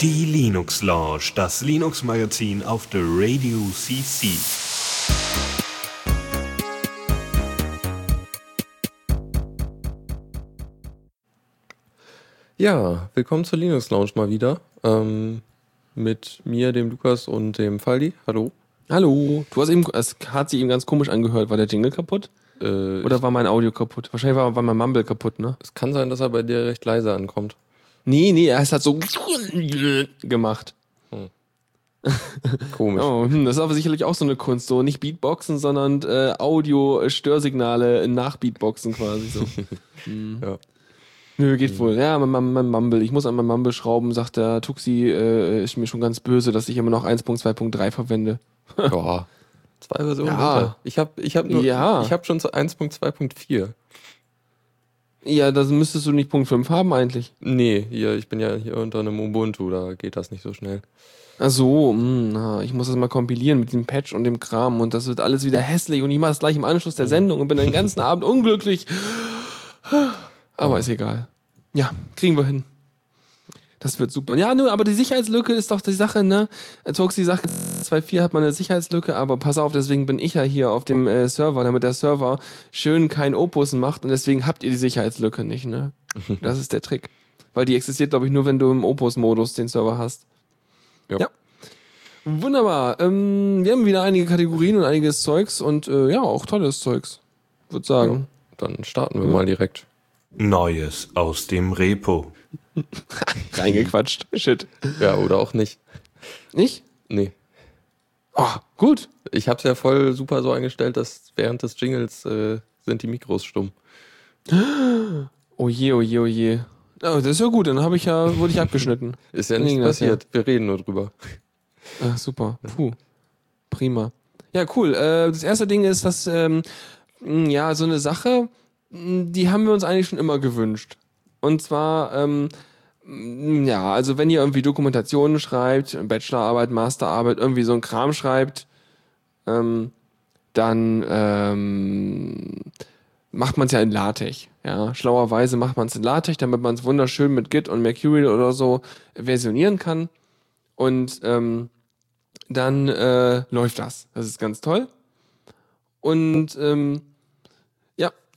Die Linux Lounge, das Linux Magazin auf der Radio CC. Ja, willkommen zur Linux Lounge mal wieder. Ähm, mit mir, dem Lukas und dem Faldi. Hallo. Hallo. Du hast eben, es hat sich eben ganz komisch angehört. War der Jingle kaputt? Äh, Oder war mein Audio kaputt? Wahrscheinlich war, war mein Mumble kaputt, ne? es kann sein, dass er bei dir recht leise ankommt. Nee, nee, er hat so gemacht. Komisch. Oh, hm, das ist aber sicherlich auch so eine Kunst. So nicht Beatboxen, sondern äh, Audio-Störsignale nach Beatboxen quasi so. Hm. Ja. Nö, geht wohl. Ja, mein, mein, mein Mumble. Ich muss an mein Mumble schrauben, sagt der Tuxi, äh, ist mir schon ganz böse, dass ich immer noch 1.2.3 verwende. Ja. Zwei Versionen. Ja. runter. Ich habe ich hab nur, Ja. ich habe schon zu 1.2.4. Ja, das müsstest du nicht Punkt 5 haben eigentlich. Nee, hier, ich bin ja hier unter einem Ubuntu, da geht das nicht so schnell. Ach so, mh, na, ich muss das mal kompilieren mit dem Patch und dem Kram und das wird alles wieder hässlich und ich mache es gleich im Anschluss der Sendung und bin den ganzen Abend unglücklich. Aber ist egal. Ja, kriegen wir hin. Das wird super. Ja, nur, aber die Sicherheitslücke ist doch die Sache, ne? Toxi sagt, 2.4 hat man eine Sicherheitslücke, aber pass auf, deswegen bin ich ja hier auf dem äh, Server, damit der Server schön kein Opus macht und deswegen habt ihr die Sicherheitslücke nicht, ne? Das ist der Trick. Weil die existiert, glaube ich, nur, wenn du im Opus-Modus den Server hast. Ja. Ja. Wunderbar. Ähm, wir haben wieder einige Kategorien und einiges Zeugs und äh, ja, auch tolles Zeugs. Würde sagen. Dann starten wir mal direkt. Neues aus dem Repo. Reingequatscht. Shit. Ja, oder auch nicht. Nicht? Nee. Oh, gut. Ich habe es ja voll super so eingestellt, dass während des Jingles äh, sind die Mikros stumm. Oh je, oh je, oh je. Oh, das ist ja gut, dann habe ich ja, wurde ich abgeschnitten. Ist ja nichts passiert. Wir reden nur drüber. Ah, super. Puh. Prima. Ja, cool. Äh, das erste Ding ist, dass, ähm, ja, so eine Sache, die haben wir uns eigentlich schon immer gewünscht. Und zwar, ähm, ja, also wenn ihr irgendwie Dokumentationen schreibt, Bachelorarbeit, Masterarbeit, irgendwie so ein Kram schreibt, ähm, dann ähm, macht man es ja in LaTeX. Ja, schlauerweise macht man es in LaTeX, damit man es wunderschön mit Git und Mercurial oder so versionieren kann. Und ähm, dann äh, läuft das. Das ist ganz toll. Und ähm,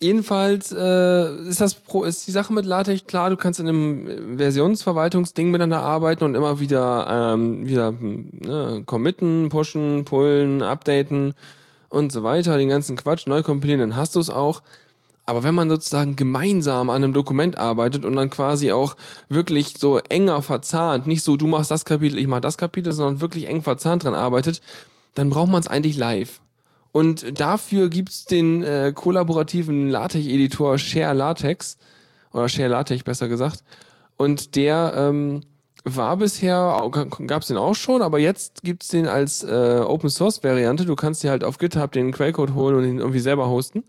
jedenfalls äh, ist das Pro, ist die Sache mit LaTeX klar, du kannst in einem Versionsverwaltungsding miteinander arbeiten und immer wieder ähm, wieder ne, committen, pushen, pullen, updaten und so weiter, den ganzen Quatsch neu kompilieren, dann hast du es auch. Aber wenn man sozusagen gemeinsam an einem Dokument arbeitet und dann quasi auch wirklich so enger verzahnt, nicht so du machst das Kapitel, ich mach das Kapitel, sondern wirklich eng verzahnt dran arbeitet, dann braucht man es eigentlich live. Und dafür gibt's den äh, kollaborativen LaTeX-Editor Share LaTeX oder Share LaTeX besser gesagt. Und der ähm, war bisher, gab's den auch schon, aber jetzt gibt's den als äh, Open Source Variante. Du kannst dir halt auf GitHub den Quellcode holen und ihn irgendwie selber hosten.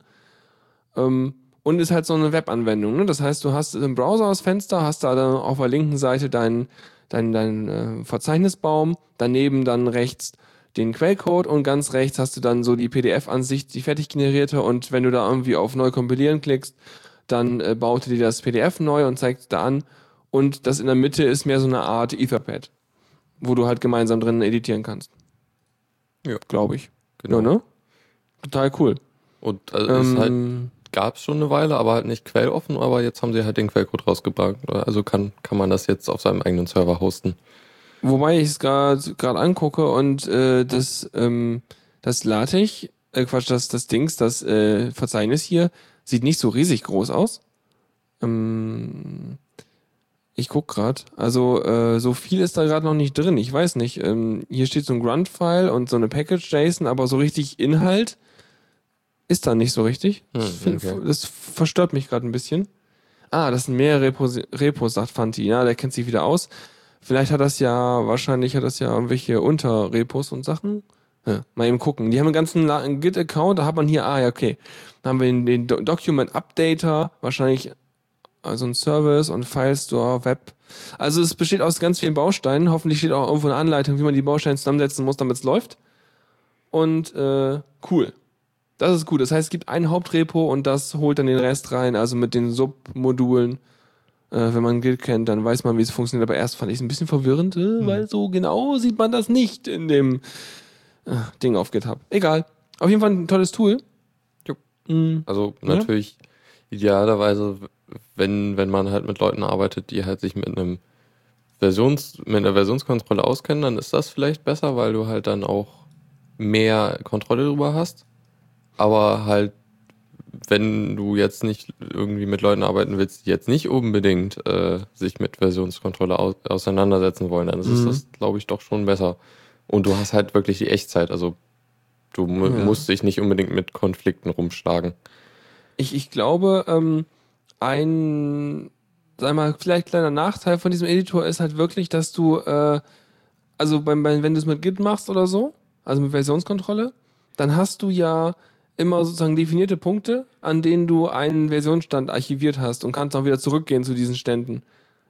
Ähm, und ist halt so eine Webanwendung. Ne? Das heißt, du hast im Browser das Fenster, hast da dann auf der linken Seite deinen dein, dein, äh, Verzeichnisbaum, daneben dann rechts den Quellcode und ganz rechts hast du dann so die PDF-Ansicht, die fertig generierte und wenn du da irgendwie auf neu kompilieren klickst, dann äh, baut dir das PDF neu und zeigt da an und das in der Mitte ist mehr so eine Art Etherpad, wo du halt gemeinsam drin editieren kannst. Ja. Glaube ich. Genau. Ja, ne? Total cool. Und also ist halt, Ähm, gab es schon eine Weile, aber halt nicht quelloffen, aber jetzt haben sie halt den Quellcode rausgebracht. Also kann, kann man das jetzt auf seinem eigenen Server hosten. Wobei ich es gerade gerade angucke und äh, das ähm, das LaTeX, äh, Quatsch, das das Dings, das äh, Verzeichnis hier sieht nicht so riesig groß aus. Ähm, ich guck gerade, also äh, so viel ist da gerade noch nicht drin. Ich weiß nicht. Ähm, hier steht so ein Grunt-File und so eine Package-JSON, aber so richtig Inhalt ist da nicht so richtig. Hm, find, okay. Das verstört mich gerade ein bisschen. Ah, das sind mehrere Repos, Repos, sagt Fanti. Ja, der kennt sich wieder aus. Vielleicht hat das ja, wahrscheinlich hat das ja irgendwelche Unterrepos und Sachen. Ja, mal eben gucken. Die haben einen ganzen Git-Account, da hat man hier, ah ja, okay. Da haben wir den, den Do Document Updater, wahrscheinlich also ein Service und File Store, Web. Also es besteht aus ganz vielen Bausteinen. Hoffentlich steht auch irgendwo eine Anleitung, wie man die Bausteine zusammensetzen muss, damit es läuft. Und äh, cool. Das ist gut. Das heißt, es gibt ein Hauptrepo und das holt dann den Rest rein, also mit den Submodulen. Äh, wenn man Git kennt, dann weiß man, wie es funktioniert. Aber erst fand ich es ein bisschen verwirrend, äh, weil so genau sieht man das nicht in dem äh, Ding auf GitHub. Egal. Auf jeden Fall ein tolles Tool. Mhm. Also Ja. natürlich idealerweise, wenn, wenn man halt mit Leuten arbeitet, die halt sich mit einem Versions, mit einer Versionskontrolle auskennen, dann ist das vielleicht besser, weil du halt dann auch mehr Kontrolle drüber hast. Aber halt, wenn du jetzt nicht irgendwie mit Leuten arbeiten willst, die jetzt nicht unbedingt äh, sich mit Versionskontrolle au auseinandersetzen wollen, dann ist Mhm. das, glaube ich, doch schon besser. Und du hast halt wirklich die Echtzeit. Also du Ja. musst dich nicht unbedingt mit Konflikten rumschlagen. Ich, ich glaube, ähm, ein, sag mal, vielleicht kleiner Nachteil von diesem Editor ist halt wirklich, dass du, äh, also beim, beim, wenn du es mit Git machst oder so, also mit Versionskontrolle, dann hast du ja immer sozusagen definierte Punkte, an denen du einen Versionsstand archiviert hast und kannst auch wieder zurückgehen zu diesen Ständen.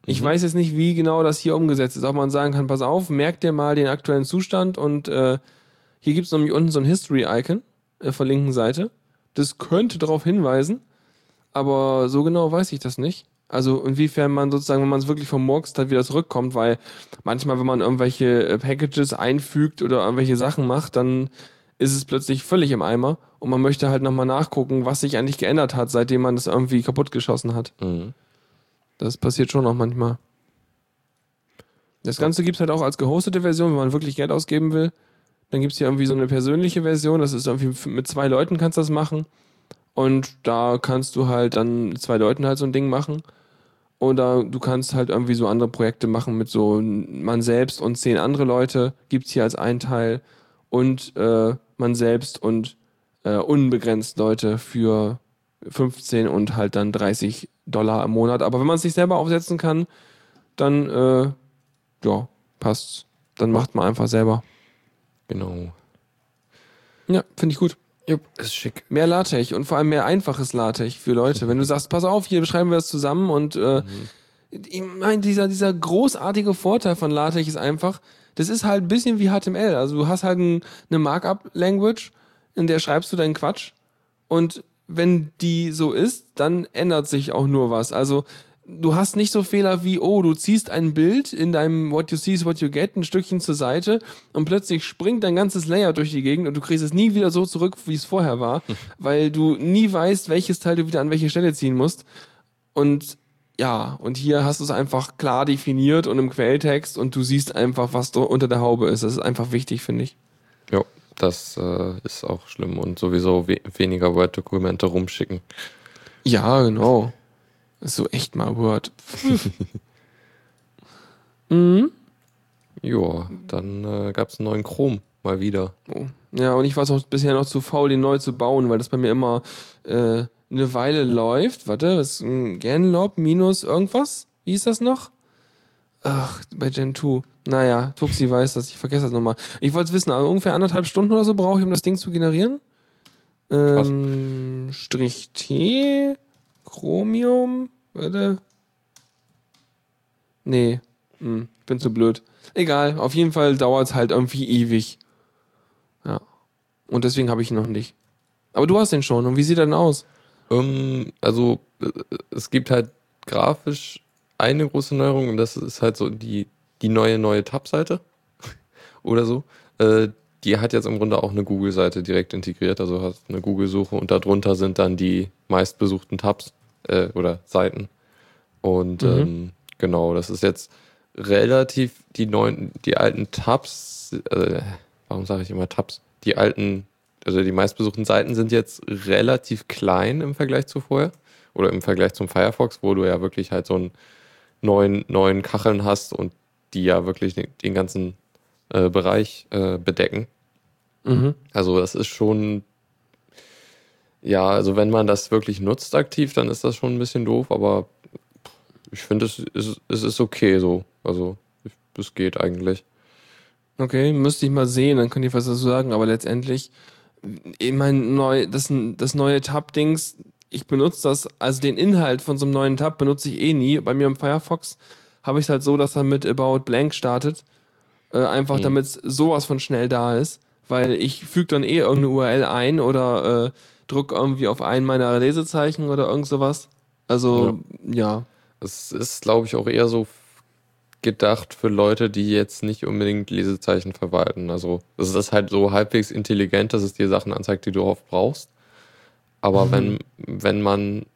Ich Mhm. weiß jetzt nicht, wie genau das hier umgesetzt ist. Ob man sagen kann, pass auf, merk dir mal den aktuellen Zustand und äh, hier gibt es nämlich unten so ein History-Icon äh, von der linken Seite. Das könnte darauf hinweisen, aber so genau weiß ich das nicht. Also inwiefern man sozusagen, wenn man es wirklich vom Murks dann wieder zurückkommt, weil manchmal, wenn man irgendwelche äh, Packages einfügt oder irgendwelche Sachen macht, dann ist es plötzlich völlig im Eimer und man möchte halt nochmal nachgucken, was sich eigentlich geändert hat, seitdem man das irgendwie kaputt geschossen hat. Mhm. Das passiert schon auch manchmal. Das Ganze gibt es halt auch als gehostete Version, wenn man wirklich Geld ausgeben will. Dann gibt es hier irgendwie so eine persönliche Version, das ist irgendwie mit zwei Leuten kannst du das machen. Und da kannst du halt dann mit zwei Leuten halt so ein Ding machen. Oder du kannst halt irgendwie so andere Projekte machen mit so man selbst und zehn andere Leute, gibt es hier als ein Teil. Und äh, man selbst und äh, unbegrenzt Leute für 15 und halt dann 30 Dollar im Monat. Aber wenn man es sich selber aufsetzen kann, dann äh, ja, passt's. Dann macht man einfach selber. Genau. Ja, finde ich gut. Jupp, ist schick. Mehr LaTeX und vor allem mehr einfaches LaTeX für Leute. Wenn du sagst, pass auf, hier beschreiben wir das zusammen und äh, ich meine, dieser, dieser großartige Vorteil von LaTeX ist einfach, das ist halt ein bisschen wie HTML. Also du hast halt ein, eine Markup-Language, in der schreibst du deinen Quatsch und wenn die so ist, dann ändert sich auch nur was. Also du hast nicht so Fehler wie, oh, du ziehst ein Bild in deinem What you see is what you get ein Stückchen zur Seite und plötzlich springt dein ganzes Layer durch die Gegend und du kriegst es nie wieder so zurück, wie es vorher war, weil du nie weißt, welches Teil du wieder an welche Stelle ziehen musst. Und ja, und hier hast du es einfach klar definiert und im Quelltext und du siehst einfach, was da unter der Haube ist. Das ist einfach wichtig, finde ich. Jo, das äh, ist auch schlimm und sowieso we weniger Word-Dokumente rumschicken. Ja, genau. So echt mal Word. mhm. Ja, dann äh, gab es einen neuen Chrome mal wieder. Oh. Ja, und ich war auch bisher noch zu faul, den neu zu bauen, weil das bei mir immer äh, eine Weile läuft. Warte, was ist ein Genlob minus irgendwas? Wie ist das noch? Ach, bei Gen 2. Naja, Tuxi weiß das, ich vergesse das nochmal. Ich wollte es wissen, also ungefähr anderthalb Stunden oder so brauche ich, um das Ding zu generieren. Ähm, Strich T, Chromium, warte. Nee, hm, ich bin zu blöd. Egal, auf jeden Fall dauert es halt irgendwie ewig. Ja. Und deswegen habe ich ihn noch nicht. Aber du hast den schon. Und wie sieht er denn aus? Ähm, also äh, es gibt halt grafisch eine große Neuerung und das ist halt so die, die neue, neue Tab-Seite oder so. Äh, die hat jetzt im Grunde auch eine Google-Seite direkt integriert, also hat eine Google-Suche und darunter sind dann die meistbesuchten Tabs äh, oder Seiten. Und Mhm. ähm, genau, das ist jetzt relativ die neuen, die alten Tabs, äh, warum sage ich immer Tabs? Die alten, also die meistbesuchten Seiten sind jetzt relativ klein im Vergleich zu vorher oder im Vergleich zum Firefox, wo du ja wirklich halt so einen neuen, neuen Kacheln hast und die ja wirklich den, ganzen äh, Bereich äh, bedecken. Mhm. Also das ist schon, ja, also wenn man das wirklich nutzt aktiv, dann ist das schon ein bisschen doof, aber ich finde, es ist, es ist okay so. Also ich- es geht eigentlich. Okay, müsste ich mal sehen, dann könnt ihr was dazu sagen. Aber letztendlich, ich meine, neu, das, das neue Tab-Dings, ich benutze das, also den Inhalt von so einem neuen Tab benutze ich eh nie. Bei mir im Firefox habe ich es halt so, dass er mit About Blank startet. Äh, einfach Mhm. damit sowas von schnell da ist. Weil ich füge dann eh irgendeine URL ein oder äh, druck irgendwie auf einen meiner Lesezeichen oder irgend sowas. Also, ja. Es ist, glaube ich, auch eher so gedacht für Leute, die jetzt nicht unbedingt Lesezeichen verwalten. Also es ist halt so halbwegs intelligent, dass es dir Sachen anzeigt, die du oft brauchst. Aber Mhm. wenn, wenn man,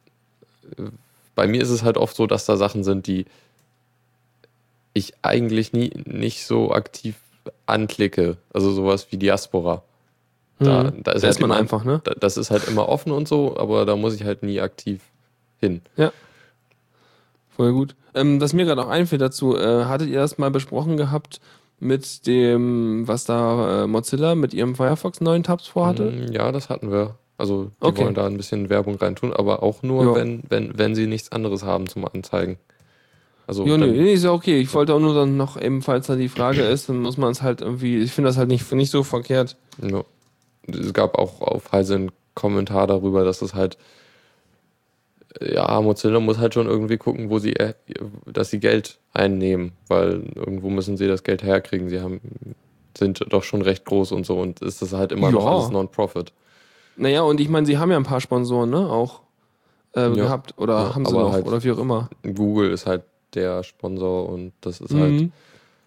bei mir ist es halt oft so, dass da Sachen sind, die ich eigentlich nie nicht so aktiv anklicke. Also sowas wie Diaspora. Da, Mhm. da ist, Da halt ist man immer, einfach, ne? da- Das ist halt immer offen und so, aber da muss ich halt nie aktiv hin. Voll gut. Ähm, was mir gerade auch einfällt dazu, äh, hattet ihr das mal besprochen gehabt mit dem, was da äh, Mozilla mit ihrem Firefox neuen Tabs vorhatte? Mm, Ja, das hatten wir. Also die Okay. wollen da ein bisschen Werbung reintun, aber auch nur, Ja. wenn, wenn, wenn sie nichts anderes haben zum Anzeigen. Also Ja, nee, ist ja okay. Ich wollte auch nur dann noch eben, falls da die Frage ist, dann muss man es halt irgendwie, ich finde das halt nicht, nicht so verkehrt. ja. es gab auch auf Heise einen Kommentar darüber, dass es halt ja, Mozilla muss halt schon irgendwie gucken, wo sie, äh, dass sie Geld einnehmen, weil irgendwo müssen sie das Geld herkriegen. Sie haben, sind doch schon recht groß und so und ist das halt immer noch Ja. alles Non-Profit. Naja, und ich meine, sie haben ja ein paar Sponsoren, ne, auch äh, Ja. gehabt. Oder Ja, haben sie noch, halt- oder wie auch immer. Google ist halt der Sponsor und das ist halt, Mhm.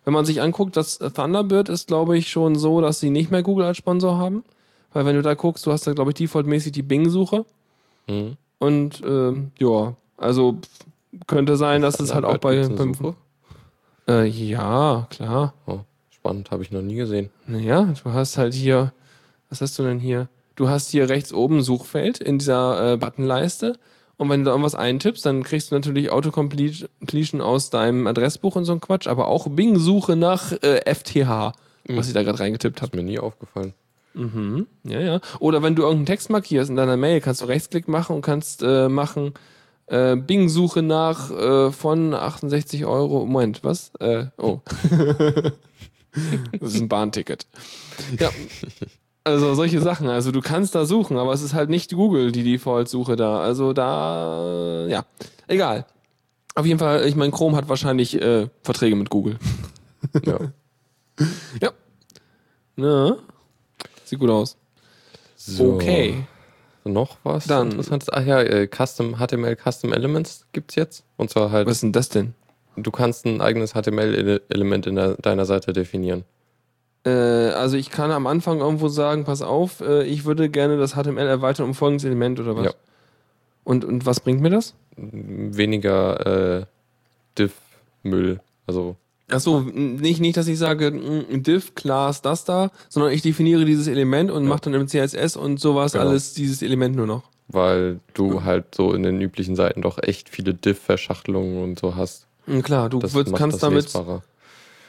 Wenn man sich anguckt, das Thunderbird ist, glaube ich, schon so, dass sie nicht mehr Google als Sponsor haben. Weil wenn du da guckst, du hast da, glaube ich, defaultmäßig die Bing-Suche. mhm. Und ähm, ja, also könnte sein, dass es halt auch bei. Beim, äh, ja, klar. Oh, spannend, habe ich noch nie gesehen. Naja, du hast halt hier. Was hast du denn hier? Du hast hier rechts oben ein Suchfeld in dieser äh, Buttonleiste. Und wenn du da irgendwas eintippst, dann kriegst du natürlich Autocompletion aus deinem Adressbuch und so ein Quatsch, aber auch Bing-Suche nach äh, FTH, was ich da gerade reingetippt habe. Ist mir nie aufgefallen. Mhm. Ja, ja. Oder wenn du irgendeinen Text markierst in deiner Mail, kannst du Rechtsklick machen und kannst äh, machen äh, Bing-Suche nach äh, von 68 Euro. Moment, was? Äh, oh. das ist ein Bahnticket. Ja. Also solche Sachen. Also du kannst da suchen, aber es ist halt nicht Google die Default-Suche da. Also da, ja. Egal. Auf jeden Fall, ich meine, Chrome hat wahrscheinlich äh, Verträge mit Google. Ja. Ja. Ne? Sieht gut aus. So, Okay. Noch was Dann- Interessantes? Ach ja, äh, Custom, HTML Custom Elements gibt's jetzt. Und zwar halt, Was ist denn das denn? du kannst ein eigenes HTML-Element in der, deiner Seite definieren. Äh, also ich kann am Anfang irgendwo sagen, pass auf, äh, ich würde gerne das HTML erweitern um folgendes Element oder was? Ja. Und, und was bringt mir das? Weniger äh, Diff-Müll. Also, Achso, nicht, nicht, dass ich sage, mm, div, Class, das da, sondern ich definiere dieses Element und Ja. mache dann im CSS und sowas Genau. alles dieses Element nur noch. weil du halt so in den üblichen Seiten doch echt viele Diff-Verschachtelungen und so hast. Mm, Klar, du macht kannst damit, lesbarer.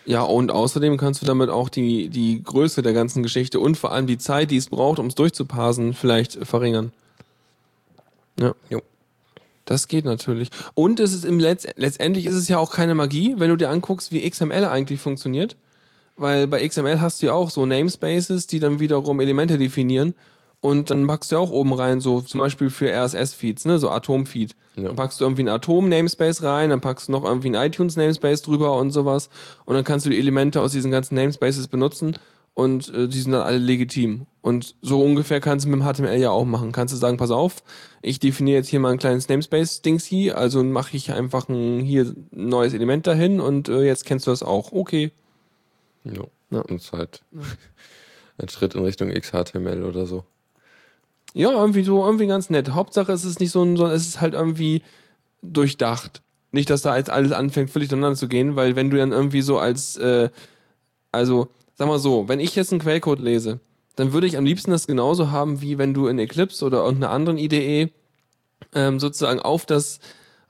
Ja, und außerdem kannst du damit auch die, die Größe der ganzen Geschichte und vor allem die Zeit, die es braucht, um es durchzuparsen, vielleicht verringern. Ja. Jo. Das geht natürlich. Und es ist im Letz letztendlich ist es ja auch keine Magie, wenn du dir anguckst, wie XML eigentlich funktioniert. Weil bei XML hast du ja auch so Namespaces, die dann wiederum Elemente definieren. Und dann packst du ja auch oben rein, so zum Beispiel für RSS-Feeds, ne, so Atom-Feed. Ja. Dann packst du irgendwie einen Atom-Namespace rein, dann packst du noch irgendwie einen iTunes-Namespace drüber und sowas. Und dann kannst du die Elemente aus diesen ganzen Namespaces benutzen und äh, die sind dann alle legitim. Und so ungefähr kannst du mit dem HTML ja auch machen. Kannst du sagen, pass auf, ich definiere jetzt hier mal ein kleines Namespace-Dings hier, also mache ich einfach ein hier ein neues Element dahin und äh, jetzt kennst du das auch. Okay. Ja. Ja. Und es ist halt ein Schritt in Richtung XHTML oder so. Ja, irgendwie so, irgendwie ganz nett. Hauptsache es ist nicht so ein, sondern es ist halt irgendwie durchdacht. Nicht, dass da jetzt alles anfängt, völlig durcheinander zu gehen, weil wenn du dann irgendwie so als, äh, also, sag mal so, wenn ich jetzt einen Quellcode lese, dann würde ich am liebsten das genauso haben, wie wenn du in Eclipse oder irgendeiner anderen IDE ähm, sozusagen auf das,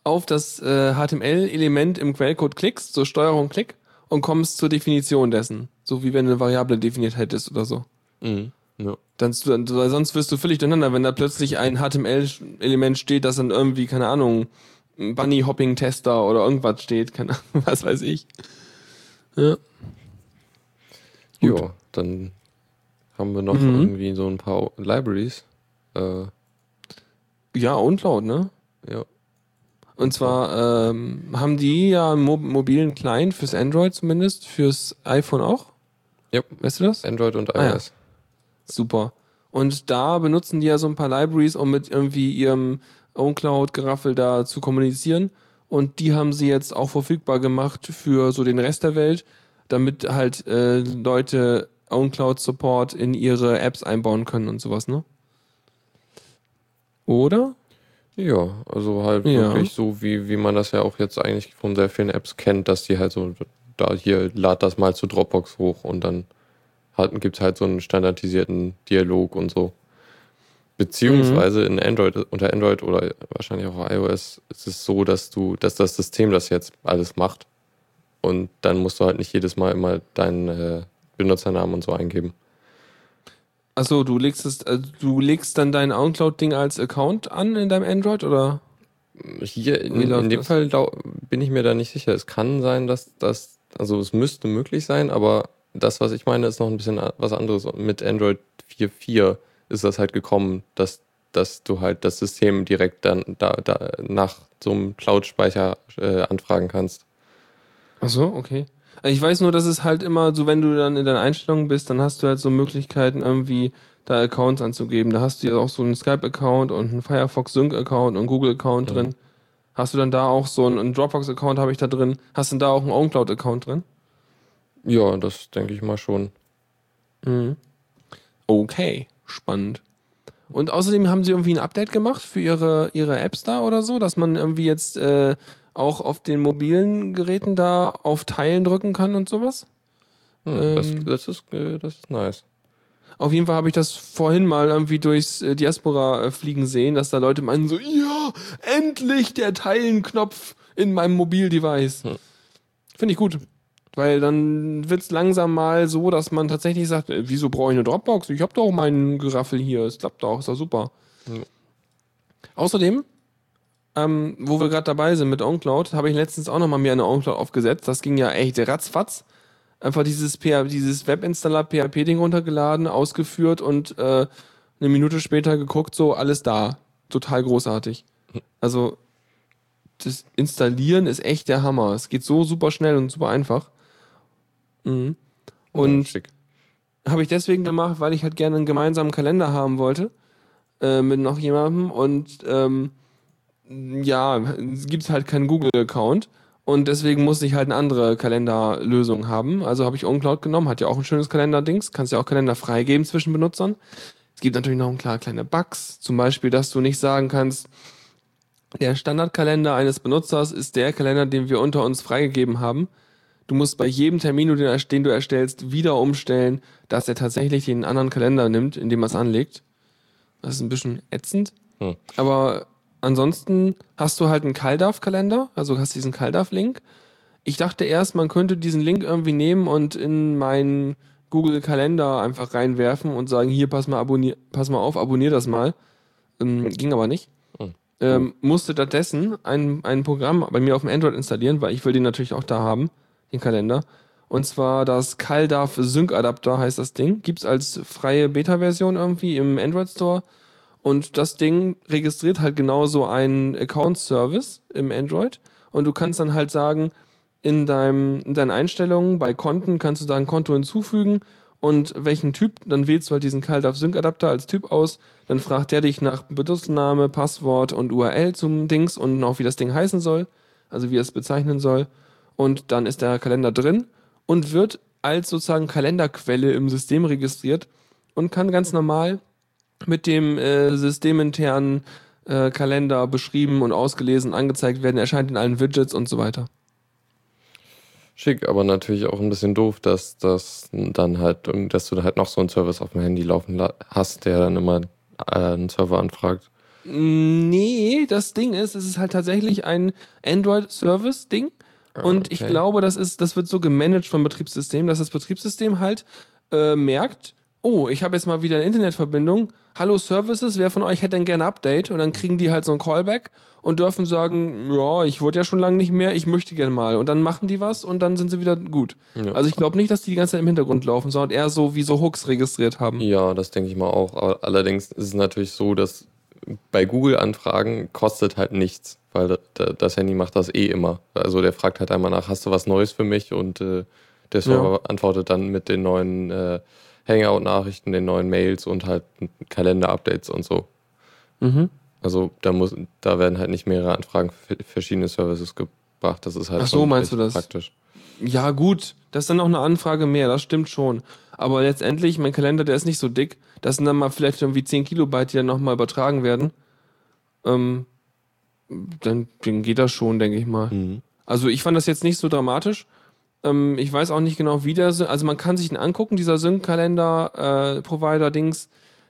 auf das äh, HTML-Element im Quellcode klickst, so Steuerung Klick, und kommst zur Definition dessen. So wie wenn du eine Variable definiert hättest oder so. Mhm. Ja. Dann, sonst wirst du völlig durcheinander, wenn da plötzlich ein HTML-Element steht, das dann irgendwie, keine Ahnung, ein Bunny-Hopping-Tester oder irgendwas steht, keine Ahnung, was weiß ich. Ja. Jo, dann haben wir noch Mhm. irgendwie so ein paar Libraries. Äh, Ja, und laut, ne? ja. Und zwar ähm, haben die ja einen mo mobilen Client fürs Android zumindest, fürs iPhone auch. Ja. Weißt du das? Android und Ah, ja. Super. Und da benutzen die ja so ein paar Libraries, um mit irgendwie ihrem OwnCloud-Geraffel da zu kommunizieren. Und die haben sie jetzt auch verfügbar gemacht für so den Rest der Welt, damit halt äh, Leute OwnCloud Support in ihre Apps einbauen können und sowas, ne? Oder? Ja, also halt Ja. wirklich so, wie, wie man das ja auch jetzt eigentlich von sehr vielen Apps kennt, dass die halt so, da hier, lad das mal zu Dropbox hoch und dann halt, gibt es halt so einen standardisierten Dialog und so. Beziehungsweise in Android, unter Android oder wahrscheinlich auch iOS ist es so, dass du, dass das System das jetzt alles macht. Und dann musst du halt nicht jedes Mal immer deinen äh, Benutzernamen und so eingeben. Achso, du legst es, äh, du legst dann dein OwnCloud-Ding als Account an in deinem Android oder? Hier in, in dem das? Fall bin ich mir da nicht sicher. Es kann sein, dass das, also es müsste möglich sein, aber das, was ich meine, ist noch ein bisschen was anderes. Mit Android 4.4 ist das halt gekommen, dass, dass du halt das System direkt dann da, da nach so einem Cloud-Speicher äh, anfragen kannst. Achso, okay. Ich weiß nur, dass es halt immer so, wenn du dann in deinen Einstellungen bist, dann hast du halt so Möglichkeiten, irgendwie da Accounts anzugeben. Da hast du ja auch so einen Skype-Account und einen Firefox Sync-Account und einen Google-Account Mhm. drin. Hast du dann da auch so einen, einen Dropbox-Account habe ich da drin? Hast du denn da auch einen OwnCloud-Account drin? Ja, das denke ich mal schon. Mhm. Okay, spannend. Und außerdem haben sie irgendwie ein Update gemacht für ihre, ihre Apps da oder so, dass man irgendwie jetzt äh, auch auf den mobilen Geräten da auf Teilen drücken kann und sowas? Hm, das, Ähm. das, ist, äh, das ist nice. Auf jeden Fall habe ich das vorhin mal irgendwie durchs äh, Diaspora äh, fliegen sehen, dass da Leute meinen so, ja, endlich der Teilen-Knopf in meinem Mobildevice. Hm. Finde ich gut. Weil dann wird es langsam mal so, dass man tatsächlich sagt, äh, wieso brauche ich eine Dropbox? Ich habe doch meinen Geraffel hier. Es klappt doch, ist doch super. Ja. Außerdem, ähm, wo wir gerade dabei sind mit OwnCloud, habe ich letztens auch nochmal mir eine OwnCloud aufgesetzt. Das ging ja echt ratzfatz. Einfach dieses, PH dieses Webinstaller PHP-Ding runtergeladen, ausgeführt und äh, eine Minute später geguckt, so alles da. Total großartig. Also das Installieren ist echt der Hammer. Es geht so super schnell und super einfach. Mhm. Ja, Und schick. habe ich deswegen gemacht, weil ich halt gerne einen gemeinsamen Kalender haben wollte äh, mit noch jemandem und ähm, ja, es gibt halt keinen Google-Account und deswegen musste ich halt eine andere Kalenderlösung haben. Also habe ich OnCloud genommen, hat ja auch ein schönes Kalenderdings, kannst ja auch Kalender freigeben zwischen Benutzern. Es gibt natürlich noch ein paar kleine Bugs, zum Beispiel, dass du nicht sagen kannst, der Standardkalender eines Benutzers ist der Kalender, den wir unter uns freigegeben haben. Du musst bei jedem Termin, den du- erstellst, wieder umstellen, dass er tatsächlich den anderen Kalender nimmt, in dem er es anlegt. Das ist ein bisschen ätzend. Hm. Aber ansonsten hast du halt einen CalDAV-Kalender, also hast diesen CalDAV-Link. Ich dachte erst, man könnte diesen Link irgendwie nehmen und in meinen Google-Kalender einfach reinwerfen und sagen, hier, pass mal, pass mal auf, abonnier das mal. Ähm, ging aber nicht. Hm. Ähm, musste stattdessen ein, ein Programm bei mir auf dem Android installieren, weil ich will den natürlich auch da haben, den Kalender. Und zwar das CalDAV Sync Adapter heißt das Ding. Gibt's als freie Beta-Version irgendwie im Android Store. Und das Ding registriert halt genauso einen Account-Service im Android. Und du kannst dann halt sagen, in, deinem, in deinen Einstellungen bei Konten kannst du da ein Konto hinzufügen und welchen Typ, dann wählst du halt diesen CalDAV Sync Adapter als Typ aus, dann fragt der dich nach Benutzername, Passwort und URL zum Dings und auch wie das Ding heißen soll, also wie es bezeichnen soll. Und dann ist der Kalender drin und wird als sozusagen Kalenderquelle im System registriert und kann ganz normal mit dem äh, systeminternen äh, Kalender beschrieben und ausgelesen, angezeigt werden, erscheint in allen Widgets und so weiter. Schick, aber natürlich auch ein bisschen doof, dass das dann halt, dass du halt noch so einen Service auf dem Handy laufen la- hast, der dann immer äh, einen Server anfragt. Nee, das Ding ist, es ist halt tatsächlich ein Android-Service-Ding. Ah, Und ich okay. glaube, das ist, das wird so gemanagt vom Betriebssystem, dass das Betriebssystem halt äh, merkt, oh, ich habe jetzt mal wieder eine Internetverbindung. Hallo Services, wer von euch hätte denn gerne ein Update? Und dann kriegen die halt so ein Callback und dürfen sagen, ja, ich wurde ja schon lange nicht mehr, ich möchte gerne mal. Und dann machen die was und dann sind sie wieder gut. Ja. Also ich glaube nicht, dass die die ganze Zeit im Hintergrund laufen, sondern eher so wie so Hooks registriert haben. Ja, das denke ich mal auch. Aber allerdings ist es natürlich so, dass bei Google-Anfragen kostet halt nichts, weil da- da- das Handy macht das eh immer. Also der fragt halt einmal nach, hast du was Neues für mich? Und äh, der Server antwortet dann mit den neuen äh, Hangout-Nachrichten, den neuen Mails und halt Kalender-Updates und so. Mhm. Also da muss, da werden halt nicht mehrere Anfragen für verschiedene Services gebracht. Das ist halt Ach so, meinst du das? praktisch. Ja, gut, das ist dann noch eine Anfrage mehr, das stimmt schon. Aber letztendlich, mein Kalender, der ist nicht so dick. Das sind dann mal vielleicht irgendwie 10 Kilobyte, die dann nochmal übertragen werden. Ähm, dann, dann geht das schon, denke ich mal. Mhm. Also ich fand das jetzt nicht so dramatisch. Ähm, ich weiß auch nicht genau, wie der, also man kann sich ihn angucken, dieser Sync-Kalender-Provider-Dings,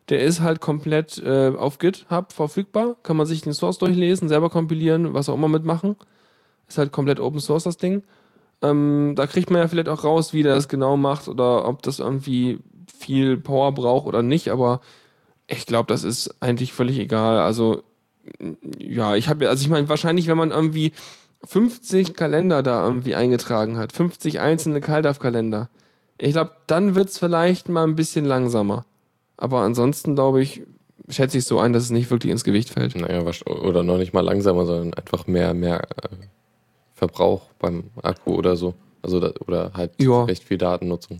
der ist halt komplett äh, auf GitHub verfügbar. Kann man sich den Source durchlesen, selber kompilieren, was auch immer mitmachen. Ist halt komplett Open Source das Ding. Ähm, da kriegt man ja vielleicht auch raus, wie der das genau macht oder ob das irgendwie viel Power braucht oder nicht, aber ich glaube, das ist eigentlich völlig egal. Also, ja, ich habe ja, also ich meine, wahrscheinlich, wenn man irgendwie 50 Kalender da irgendwie eingetragen hat, 50 einzelne CalDAV-Kalender, ich glaube, dann wird's vielleicht mal ein bisschen langsamer. Aber ansonsten, glaube ich, schätze ich so ein, dass es nicht wirklich ins Gewicht fällt. Naja, oder noch nicht mal langsamer, sondern einfach mehr, mehr äh, Verbrauch beim Akku oder so. Also da, oder halt Ja. recht viel Datennutzung.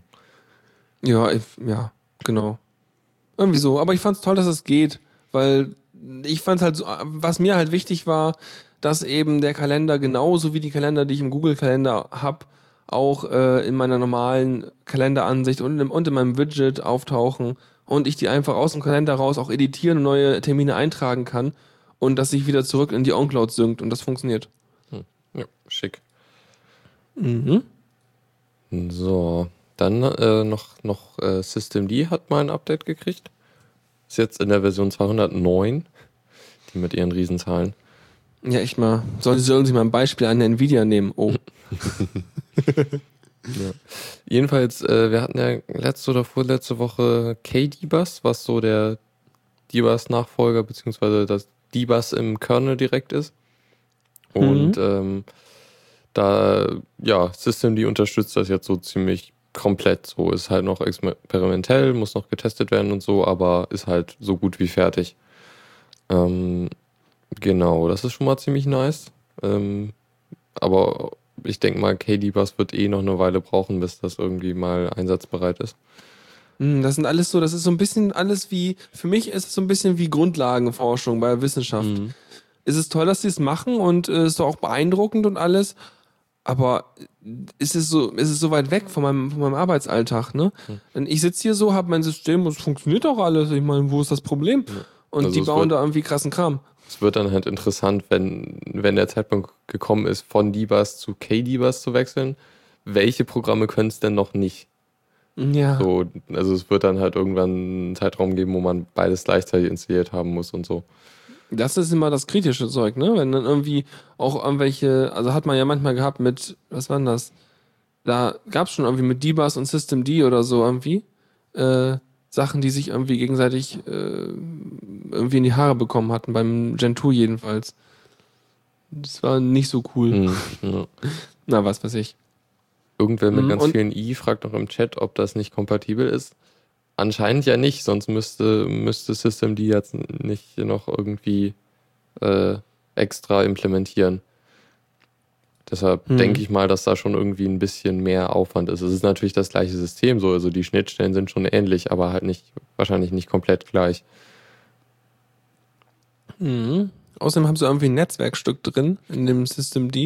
Ja, ich, ja, genau. Irgendwie so. Aber ich fand's toll, dass es geht, weil ich fand halt so, was mir halt wichtig war, dass eben der Kalender genauso wie die Kalender, die ich im Google-Kalender hab, auch äh, in meiner normalen Kalenderansicht und, und in meinem Widget auftauchen und ich die einfach aus dem Kalender raus auch editieren und neue Termine eintragen kann und dass sich wieder zurück in die OnCloud synkt und das funktioniert. Ja, schick. Mhm. So, dann äh, noch, noch äh, Systemd hat mal ein Update gekriegt. Ist jetzt in der Version 209, die mit ihren Riesenzahlen. Ja, echt mal. Sollen, sollen Sie mal ein Beispiel an der Nvidia nehmen? Oh. Jedenfalls, äh, wir hatten ja letzte oder vorletzte Woche KDBus, was so der DBus-Nachfolger, beziehungsweise das DBus im Kernel direkt ist. Und ähm, da, ja, Systemd unterstützt das jetzt so ziemlich komplett. So ist halt noch experimentell, muss noch getestet werden und so, aber ist halt so gut wie fertig. Ähm, genau, das ist schon mal ziemlich nice. Ähm, aber ich denke mal, KDBus wird eh noch eine Weile brauchen, bis das irgendwie mal einsatzbereit ist. Hm, Das sind alles so, das ist so ein bisschen alles wie, für mich ist es so ein bisschen wie Grundlagenforschung bei Wissenschaft. Mhm. Es ist toll, dass sie es machen und äh, ist doch auch beeindruckend und alles, aber ist es so, ist es so weit weg von meinem, von meinem Arbeitsalltag, ne? Und ich sitze hier so, habe mein System und es funktioniert doch alles. Ich meine, wo ist das Problem? Und Also die es bauen wird- da irgendwie krassen Kram. Es wird dann halt interessant, wenn, wenn der Zeitpunkt gekommen ist, von DBus zu KDBus zu wechseln. Welche Programme können es denn noch nicht? Ja. So, also es wird dann halt irgendwann einen Zeitraum geben, wo man beides gleichzeitig installiert haben muss und so. Das ist immer das kritische Zeug, ne? Wenn dann irgendwie auch irgendwelche, also hat man ja manchmal gehabt mit, was war denn das? Da gab es schon irgendwie mit DBus und Systemd oder so irgendwie äh, Sachen, die sich irgendwie gegenseitig äh, irgendwie in die Haare bekommen hatten, beim Gentoo jedenfalls. Das war nicht so cool. Mhm, ja. Na, was weiß ich. Irgendwer mit Mhm, ganz vielen i fragt noch im Chat, ob das nicht kompatibel ist. Anscheinend ja nicht, sonst müsste, müsste Systemd jetzt nicht noch irgendwie äh, extra implementieren. Deshalb Mhm. denke ich mal, dass da schon irgendwie ein bisschen mehr Aufwand ist. Es ist natürlich das gleiche System so, also die Schnittstellen sind schon ähnlich, aber halt nicht, wahrscheinlich nicht komplett gleich. Mhm. Außerdem haben sie irgendwie ein Netzwerkstück drin in dem Systemd.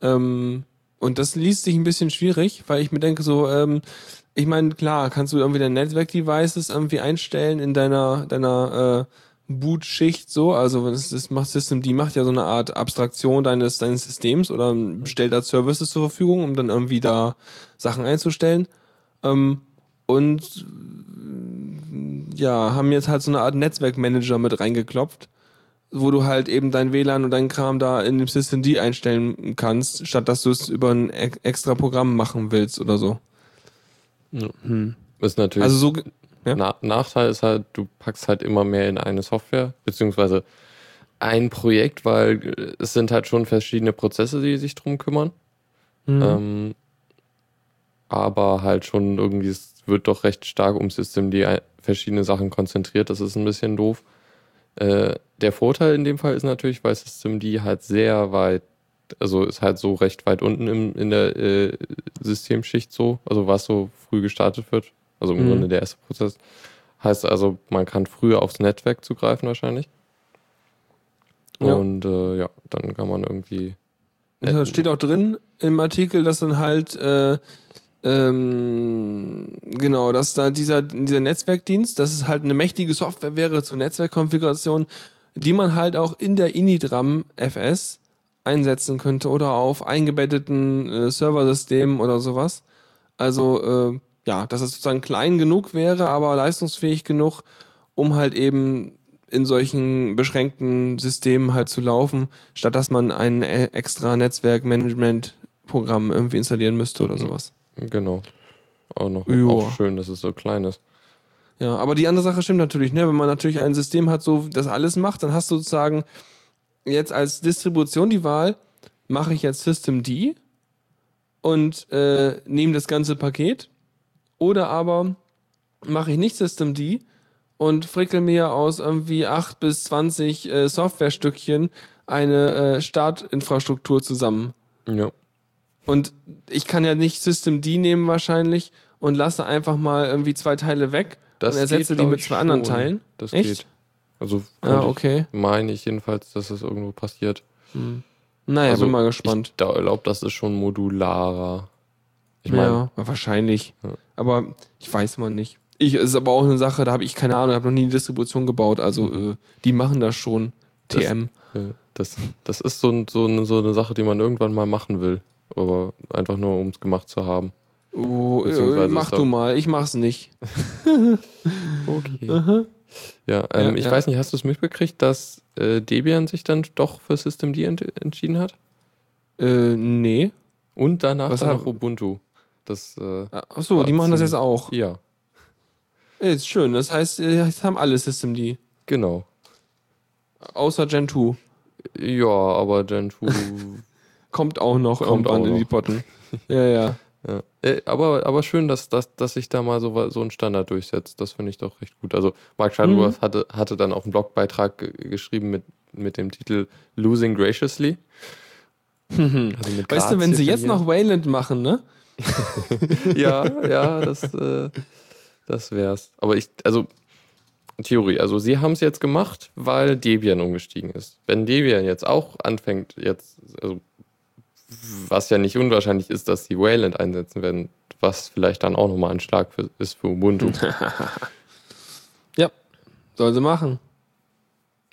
Ähm, und das liest sich ein bisschen schwierig, weil ich mir denke so, ähm, ich meine, klar, kannst du irgendwie deine Netzwerk-Devices irgendwie einstellen in deiner, deiner äh, Boot-Schicht so, also es das macht Systemd macht ja so eine Art Abstraktion deines, deines Systems oder stellt da Services zur Verfügung, um dann irgendwie da Sachen einzustellen. Ähm, und ja, haben jetzt halt so eine Art Netzwerkmanager mit reingeklopft, wo du halt eben dein WLAN und deinen Kram da in dem Systemd einstellen kannst, statt dass du es über ein e- extra Programm machen willst oder so. Ist natürlich. Also so, ja? Na Nachteil ist halt, du packst halt immer mehr in eine Software, beziehungsweise ein Projekt, weil äh, es sind halt schon verschiedene Prozesse, die sich drum kümmern. Mhm. Ähm, aber halt schon irgendwie, es wird doch recht stark um System, die verschiedene Sachen konzentriert. Das ist ein bisschen doof. Äh, der Vorteil in dem Fall ist natürlich, weil System die halt sehr weit, also ist halt so recht weit unten im, in der äh, Systemschicht so, also was so früh gestartet wird. Also im Mhm. Grunde der erste Prozess. Heißt also, man kann früher aufs Netzwerk zugreifen wahrscheinlich. Ja. Und äh, ja, dann kann man irgendwie. Da steht auch drin im Artikel, dass dann halt äh, ähm, genau, dass da dieser, dieser Netzwerkdienst, dass es halt eine mächtige Software wäre zur Netzwerkkonfiguration, die man halt auch in der Initram FS einsetzen könnte oder auf eingebetteten äh, Serversystemen oder sowas. Also äh, ja, dass es sozusagen klein genug wäre, aber leistungsfähig genug, um halt eben in solchen beschränkten Systemen halt zu laufen, statt dass man ein äh, extra Netzwerkmanagement-Programm irgendwie installieren müsste oder sowas. Genau. Auch noch auch schön, dass es so klein ist. Ja, aber die andere Sache stimmt natürlich, ne? Wenn man natürlich ein System hat, so das alles macht, dann hast du sozusagen jetzt als Distribution die Wahl, mache ich jetzt Systemd und äh, nehme das ganze Paket oder aber mache ich nicht Systemd und frickel mir aus irgendwie 8 bis 20 äh, Softwarestückchen eine äh, Startinfrastruktur zusammen. Ja. Und ich kann ja nicht Systemd nehmen wahrscheinlich und lasse einfach mal irgendwie zwei Teile weg Das und ersetze geht, die mit zwei anderen schon. Teilen. Das Echt? geht. Also Ah, könnte okay. meine ich jedenfalls, dass das irgendwo passiert. Naja, also bin mal gespannt. Ich glaube, das ist schon modularer. Ich meine, ja, wahrscheinlich. Ja. Aber ich weiß mal nicht. Ich, es ist aber auch eine Sache, da habe ich keine Ahnung, habe noch nie eine Distribution gebaut. Also äh, die machen das schon. Das- TM. äh, das, das ist so, so, eine, so eine Sache, die man irgendwann mal machen will. Aber einfach nur, um es gemacht zu haben. Oh, äh, mach du mal, ich mach's nicht. Okay. Ja, ähm, Ja, ich ja. weiß nicht, hast du es mitbekriegt, dass äh, Debian sich dann doch für Systemd ent entschieden hat? Äh, nee. Und danach Was noch Ubuntu. Das, äh, Achso, die machen das jetzt auch. ja, Äh, Ist schön. Das heißt, äh, jetzt haben alle Systemd. genau. Außer Gen 2. Ja, aber Gentoo Kommt auch noch Kommt irgendwann auch in noch. die Potten. Ja, ja. Äh, aber, aber schön, dass, dass, dass sich da mal so, so ein Standard durchsetzt. Das finde ich doch recht gut. Also Mark Shuttleworth hatte, hatte dann auch einen Blogbeitrag ge- geschrieben mit, mit dem Titel Losing Graciously. Also mit Weißt du, wenn sie jetzt verlieren. noch Wayland machen, ne? Ja, ja, das, äh, das wär's. Aber ich, also Theorie, also sie haben es jetzt gemacht, weil Debian umgestiegen ist. Wenn Debian jetzt auch anfängt, jetzt, also was ja nicht unwahrscheinlich ist, dass sie Wayland einsetzen werden, was vielleicht dann auch nochmal ein Schlag für, ist für Ubuntu. Ja, soll sie machen.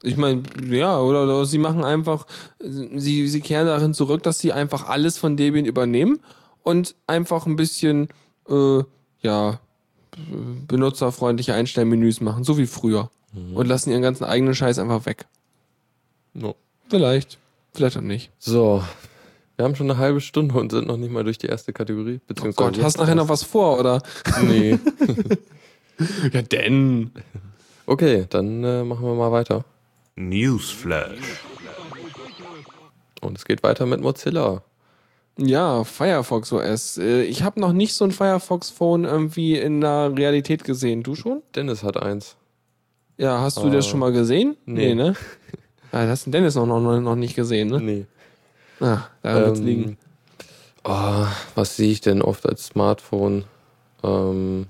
Ich meine, ja, oder, oder sie machen einfach, sie, sie kehren darin zurück, dass sie einfach alles von Debian übernehmen und einfach ein bisschen, äh, ja, benutzerfreundliche Einstellmenüs machen, so wie früher. Und lassen ihren ganzen eigenen Scheiß einfach weg. No. Vielleicht. Vielleicht auch nicht. So, wir haben schon eine halbe Stunde und sind noch nicht mal durch die erste Kategorie. Oh Beziehungsweise Gott, hast jetzt nachher noch was vor, oder? Nee. Ja, denn. Okay, dann äh, machen wir mal weiter. Newsflash. Und es geht weiter mit Mozilla. Ja, Firefox OS. Äh, Ich habe noch nicht so ein Firefox-Phone irgendwie in der Realität gesehen. Du schon? Dennis hat eins. Ja, hast du Ah. das schon mal gesehen? Nee. ne? Ja, das hast du Dennis noch, noch, noch nicht gesehen, ne? Nee. Ah, da wird's Ähm, liegen. Oh, was sehe ich denn oft als Smartphone? Ähm,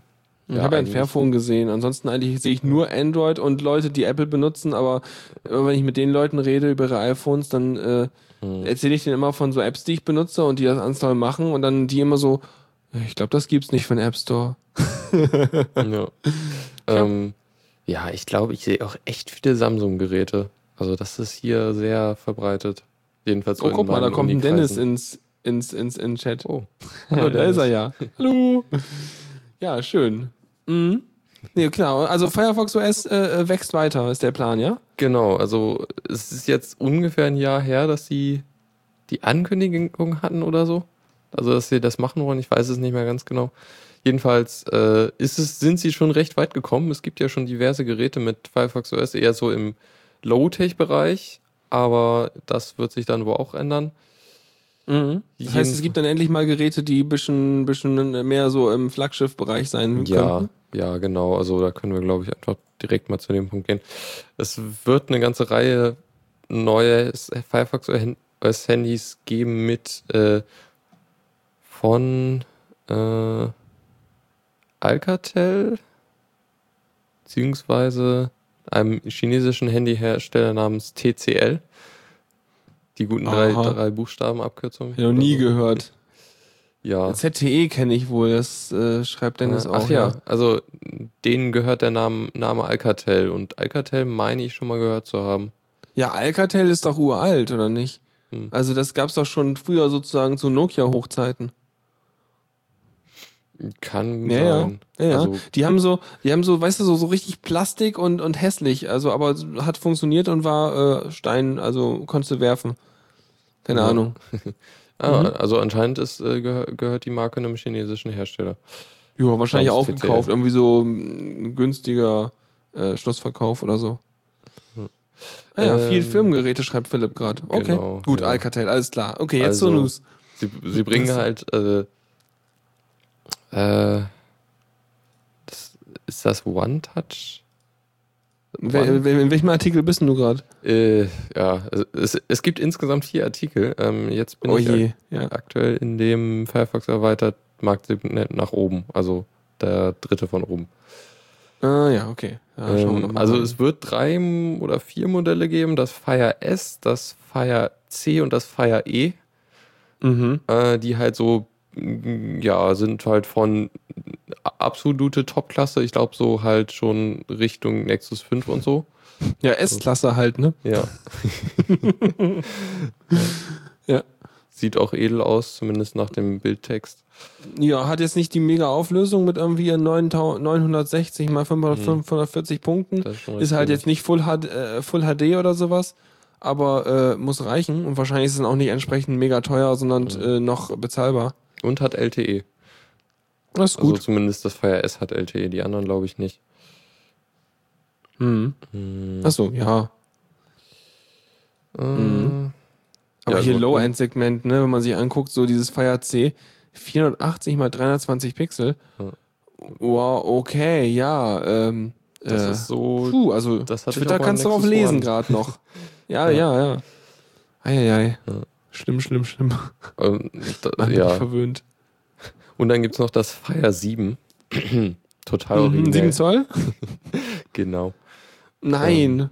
Ich ja, habe ja ein Fairphone gesehen. Ansonsten eigentlich sehe ich nur Android und Leute, die Apple benutzen, aber wenn ich mit den Leuten rede über ihre iPhones, dann äh, Hm. erzähle ich denen immer von so Apps, die ich benutze und die das Anzahl machen und dann die immer so, ich glaube, das gibt's nicht für den App Store. ja. ähm, ja, ich glaube, ich sehe auch echt viele Samsung-Geräte. Also das ist hier sehr verbreitet. Jedenfalls Oh, guck mal, da kommt ein Dennis ins, ins, ins, in Chat. Oh, Ja, da ist er ja. Hallo. Ja, schön. Mhm. Nee, klar. Also Firefox OS äh, äh, wächst weiter, ist der Plan, ja? Genau, also es ist jetzt ungefähr ein Jahr her, dass sie die Ankündigung hatten oder so. Also, dass sie das machen wollen, ich weiß es nicht mehr ganz genau. Jedenfalls äh, ist es, sind sie schon recht weit gekommen. Es gibt ja schon diverse Geräte mit Firefox OS, eher so im Low-Tech-Bereich, aber das wird sich dann wohl auch ändern. Mhm. Das heißt, es gibt dann endlich mal Geräte, die ein bisschen, bisschen mehr so im Flaggschiff-Bereich sein Ja, könnten. ja, genau. Also da können wir, glaube ich, einfach direkt mal zu dem Punkt gehen. Es wird eine ganze Reihe neue Firefox OS Handys geben mit äh, von äh, Alcatel beziehungsweise einem chinesischen Handyhersteller namens TCL. Die guten drei, drei Buchstabenabkürzungen. Hab ich noch nie gehört. Ja. ZTE kenne ich wohl, das äh, schreibt Dennis auch. Ach ja, also denen gehört der Name, Name Alcatel und Alcatel meine ich schon mal gehört zu haben. Ja, Alcatel ist doch uralt, oder nicht? Hm. Also das gab's doch schon früher sozusagen zu Nokia-Hochzeiten. Kann Ja, sein. Ja, ja. Also, Die haben so, die haben so, weißt du, so, so richtig Plastik und, und hässlich, also aber hat funktioniert und war äh, Stein, also konntest du werfen. Keine Ja. Ahnung. ah, Mhm. also anscheinend ist, äh, gehör, gehört die Marke einem chinesischen Hersteller. Ja, wahrscheinlich aufgekauft, TCL. irgendwie so ein günstiger äh, Schlussverkauf oder so. Ah ja, viel Ähm, Firmengeräte schreibt Philipp gerade. Okay, genau, gut. Alcatel, alles klar. Okay, jetzt zur Also, News. Sie, sie bringen halt, äh, äh, das, ist das One-Touch? Wel, wel, in welchem Artikel bist du gerade? Äh, ja, es, es gibt insgesamt vier Artikel. Ähm, jetzt bin Oh ich ak ja. aktuell in dem Firefox erweitert Marktsegment nach oben, also der dritte von oben. Ah ja, okay. Ja, ähm, also es wird drei oder vier Modelle geben, das Fire S, das Fire C und das Fire E, Mhm. äh, die halt so, ja, sind halt von absolute Topklasse, ich glaube so halt schon Richtung Nexus 5 und so. Ja, S-Klasse halt, ne? Ja. Ja. Sieht auch edel aus, zumindest nach dem Bildtext. Ja, hat jetzt nicht die mega Auflösung mit irgendwie 9000 960 mal 500, Mhm. 540 Punkten. Das ist, Ist halt jetzt nicht Full HD, äh, Full HD oder sowas, aber äh, muss reichen und wahrscheinlich ist es auch nicht entsprechend mega teuer, sondern Mhm. äh, noch bezahlbar. Und hat LTE. Das ist Also gut. zumindest das Fire S hat LTE, die anderen glaube ich nicht. Mhm. Hm. Achso, ja. Mhm. Aber Ja, hier gut. Low-End-Segment, ne, wenn man sich anguckt, so dieses Fire C, 480 mal 320 Pixel. Ja. Wow, okay, ja. Ähm, Das äh, ist so. Puh, also Twitter auch kannst du drauf Nexus lesen gerade noch. Ja, Ja. ja. Eieiei. Ja. Schlimm, schlimm, schlimm. Ähm, da, ja. verwöhnt. Und dann gibt es noch das Fire 7. Total Mhm, originell. 7 Zoll? Genau. Nein.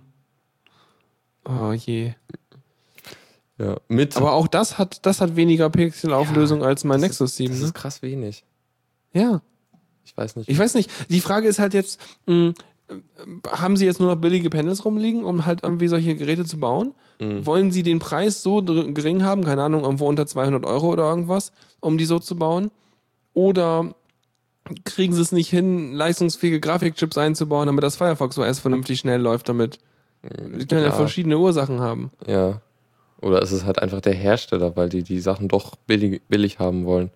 Oh je. Ja. Mit. Aber auch das hat, das hat weniger Pixelauflösung als mein Nexus ist, 7, Das ne? ist krass wenig. Ja. Ich weiß nicht. Ich weiß nicht. Die Frage ist halt jetzt, mh, haben sie jetzt nur noch billige Panels rumliegen, um halt irgendwie solche Geräte zu bauen? Mhm. Wollen sie den Preis so gering haben, keine Ahnung, irgendwo unter 200 Euro oder irgendwas, um die so zu bauen? Oder kriegen sie es nicht hin, leistungsfähige Grafikchips einzubauen, damit das Firefox OS vernünftig schnell läuft damit? Die können ja, Ja. verschiedene Ursachen haben. Ja. Oder ist es halt einfach der Hersteller, weil die die Sachen doch billig, billig haben wollen.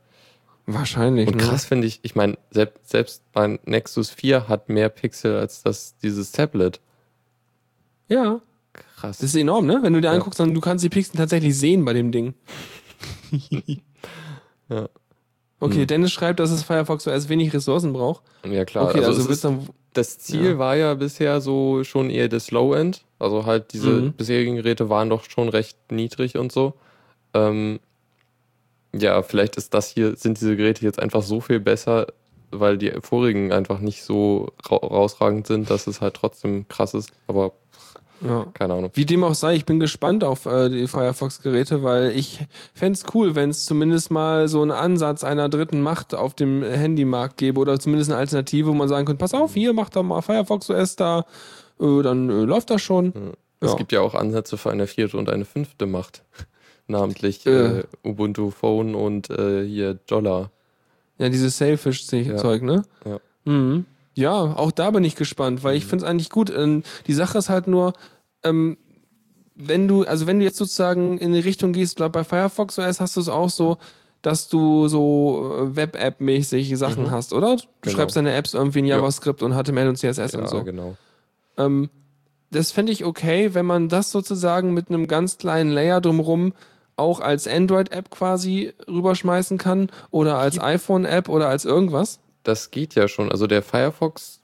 Wahrscheinlich. Und ne? krass finde ich, ich meine, selbst, selbst mein Nexus 4 hat mehr Pixel als das, dieses Tablet. Ja, Krass. das ist enorm, ne? Wenn du dir Ja. anguckst, dann du kannst die Pixel tatsächlich sehen bei dem Ding. Ja. Okay, Hm. Dennis schreibt, dass das Firefox OS wenig Ressourcen braucht. ja, klar. Okay, also also, es ist, dann. das Ziel ja. war ja bisher so schon eher das Low-End. Also halt diese Mhm. bisherigen Geräte waren doch schon recht niedrig und so. Ähm, ja, vielleicht ist das hier, sind diese Geräte jetzt einfach so viel besser, weil die vorigen einfach nicht so ra rausragend sind, dass es halt trotzdem krass ist. Aber Ja. keine Ahnung. Wie dem auch sei, ich bin gespannt auf äh, die Firefox-Geräte, weil ich fänd's cool, wenn es zumindest mal so einen Ansatz einer dritten Macht auf dem Handymarkt gäbe oder zumindest eine Alternative, wo man sagen könnte, pass auf, hier, mach doch mal Firefox OS da, äh, dann äh, läuft das schon. Es Ja. gibt ja auch Ansätze für eine vierte und eine fünfte Macht. Namentlich Äh. äh, Ubuntu Phone und äh, hier Jolla. Ja, dieses Selfish-Zeug, ne? Ja. Mhm. Ja, auch da bin ich gespannt, weil ich Mhm. finde es eigentlich gut. Ähm, die Sache ist halt nur, ähm, wenn du, also wenn du jetzt sozusagen in die Richtung gehst, glaub, bei Firefox OS hast du es auch so, dass du so äh, Web-App-mäßig Sachen Mhm. hast, oder? Du Genau. schreibst deine Apps irgendwie in Ja. JavaScript und HTML und CSS Ja, und so. genau. Ähm, das fände ich okay, wenn man das sozusagen mit einem ganz kleinen Layer drumrum auch als Android-App quasi rüberschmeißen kann oder als iPhone-App oder als irgendwas. Das geht ja schon. Also der Firefox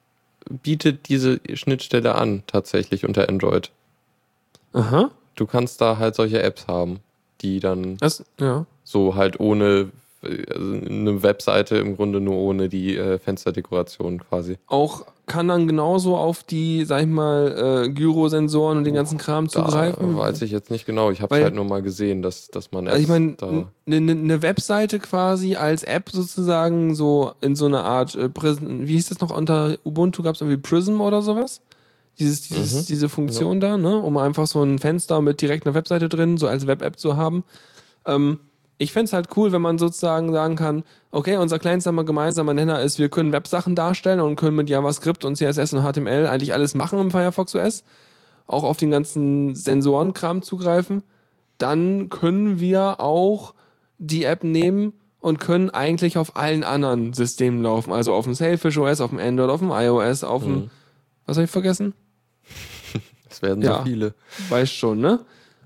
bietet diese Schnittstelle an, tatsächlich unter Android. Aha. Du kannst da halt solche Apps haben, die dann Das, ja. so halt ohne also eine Webseite im Grunde nur ohne die äh, Fensterdekoration quasi. Auch kann dann genauso auf die, sag ich mal, äh, Gyrosensoren und den ganzen Kram Da zugreifen. weiß ich jetzt nicht genau. Ich habe es halt nur mal gesehen, dass, dass man Also ich meine, da. eine ne, ne Webseite quasi als App sozusagen so in so eine Art äh, Prism, wie hieß das noch unter Ubuntu, gab es irgendwie Prism oder sowas? Dieses, dieses, Mhm. diese Funktion da, ne? Um einfach so ein Fenster mit direkt einer Webseite drin, so als Web-App zu haben. Ähm, ich fände es halt cool, wenn man sozusagen sagen kann, okay, unser kleinster gemeinsamer Nenner ist, wir können Websachen darstellen und können mit JavaScript und CSS und HTML eigentlich alles machen im Firefox OS. Auch auf den ganzen Sensorenkram zugreifen. Dann können wir auch die App nehmen und können eigentlich auf allen anderen Systemen laufen. Also auf dem Sailfish OS, auf dem Android, auf dem iOS, auf dem, Mhm. was habe ich vergessen? Es werden ja. so viele. Weißt schon, ne?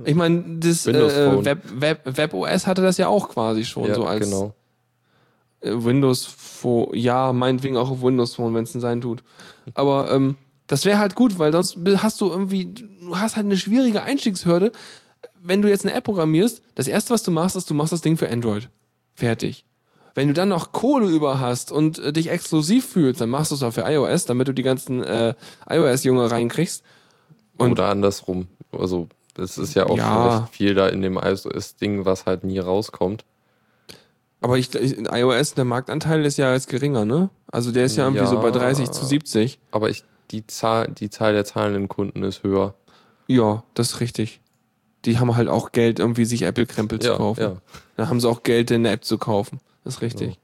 Ich meine, das äh, Phone. Web, Web, Web OS hatte das ja auch quasi schon ja, so als genau. äh, Windows Phone, ja, meinetwegen auch auf Windows Phone, wenn es denn sein tut. Aber ähm, das wäre halt gut, weil sonst hast du irgendwie, du hast halt eine schwierige Einstiegshürde. Wenn du jetzt eine App programmierst, das erste, was du machst, ist, du machst das Ding für Android. Fertig. Wenn du dann noch Kohle über hast und äh, dich exklusiv fühlst, dann machst du es auch für iOS, damit du die ganzen äh, iOS-Junge reinkriegst. Und Oder andersrum. Also, es ist ja auch Ja. recht viel da in dem iOS-Ding, was halt nie rauskommt. Aber ich, in iOS, der Marktanteil ist ja jetzt geringer, ne? Also der ist ja irgendwie Ja. so bei 30 zu 70. Aber ich, die, Zahl, die Zahl der zahlenden Kunden ist höher. Ja, das ist richtig. Die haben halt auch Geld, irgendwie sich Apple-Krempel zu Ja, kaufen. ja. Da haben sie auch Geld, eine App zu kaufen. Das ist richtig.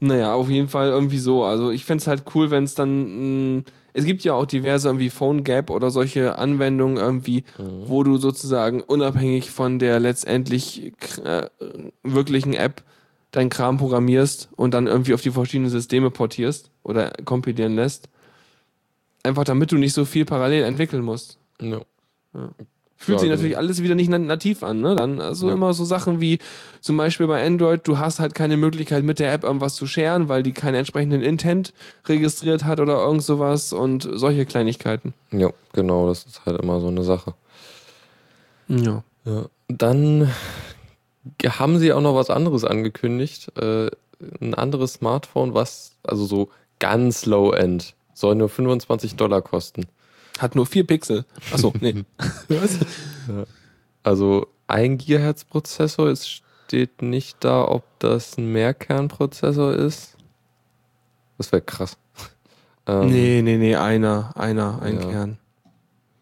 Naja, auf jeden Fall irgendwie so. Also ich fänd's halt cool, wenn es dann. Mh, es gibt ja auch diverse irgendwie Phone Gap oder solche Anwendungen irgendwie, Mhm. wo du sozusagen unabhängig von der letztendlich äh, wirklichen App dein Kram programmierst und dann irgendwie auf die verschiedenen Systeme portierst oder kompilieren lässt. Einfach damit du nicht so viel parallel entwickeln musst. Ja. Fühlt Ja, sich natürlich alles wieder nicht na- nativ an, ne? Dann also Ja. immer so Sachen wie zum Beispiel bei Android, du hast halt keine Möglichkeit mit der App irgendwas zu scheren, weil die keinen entsprechenden Intent registriert hat oder irgend sowas und solche Kleinigkeiten. ja, genau, das ist halt immer so eine Sache. Ja. Ja. Dann haben sie auch noch was anderes angekündigt. Äh, ein anderes Smartphone, was, also so ganz low-end, soll nur 25 Dollar kosten. Hat nur vier Pixel. Achso, nee. Was? Also ein Gigahertz Prozessor, es steht nicht da, ob das ein Mehrkernprozessor ist. Das wäre krass. Ähm, Nee, nee, nee, einer, einer, ein Ja. Kern.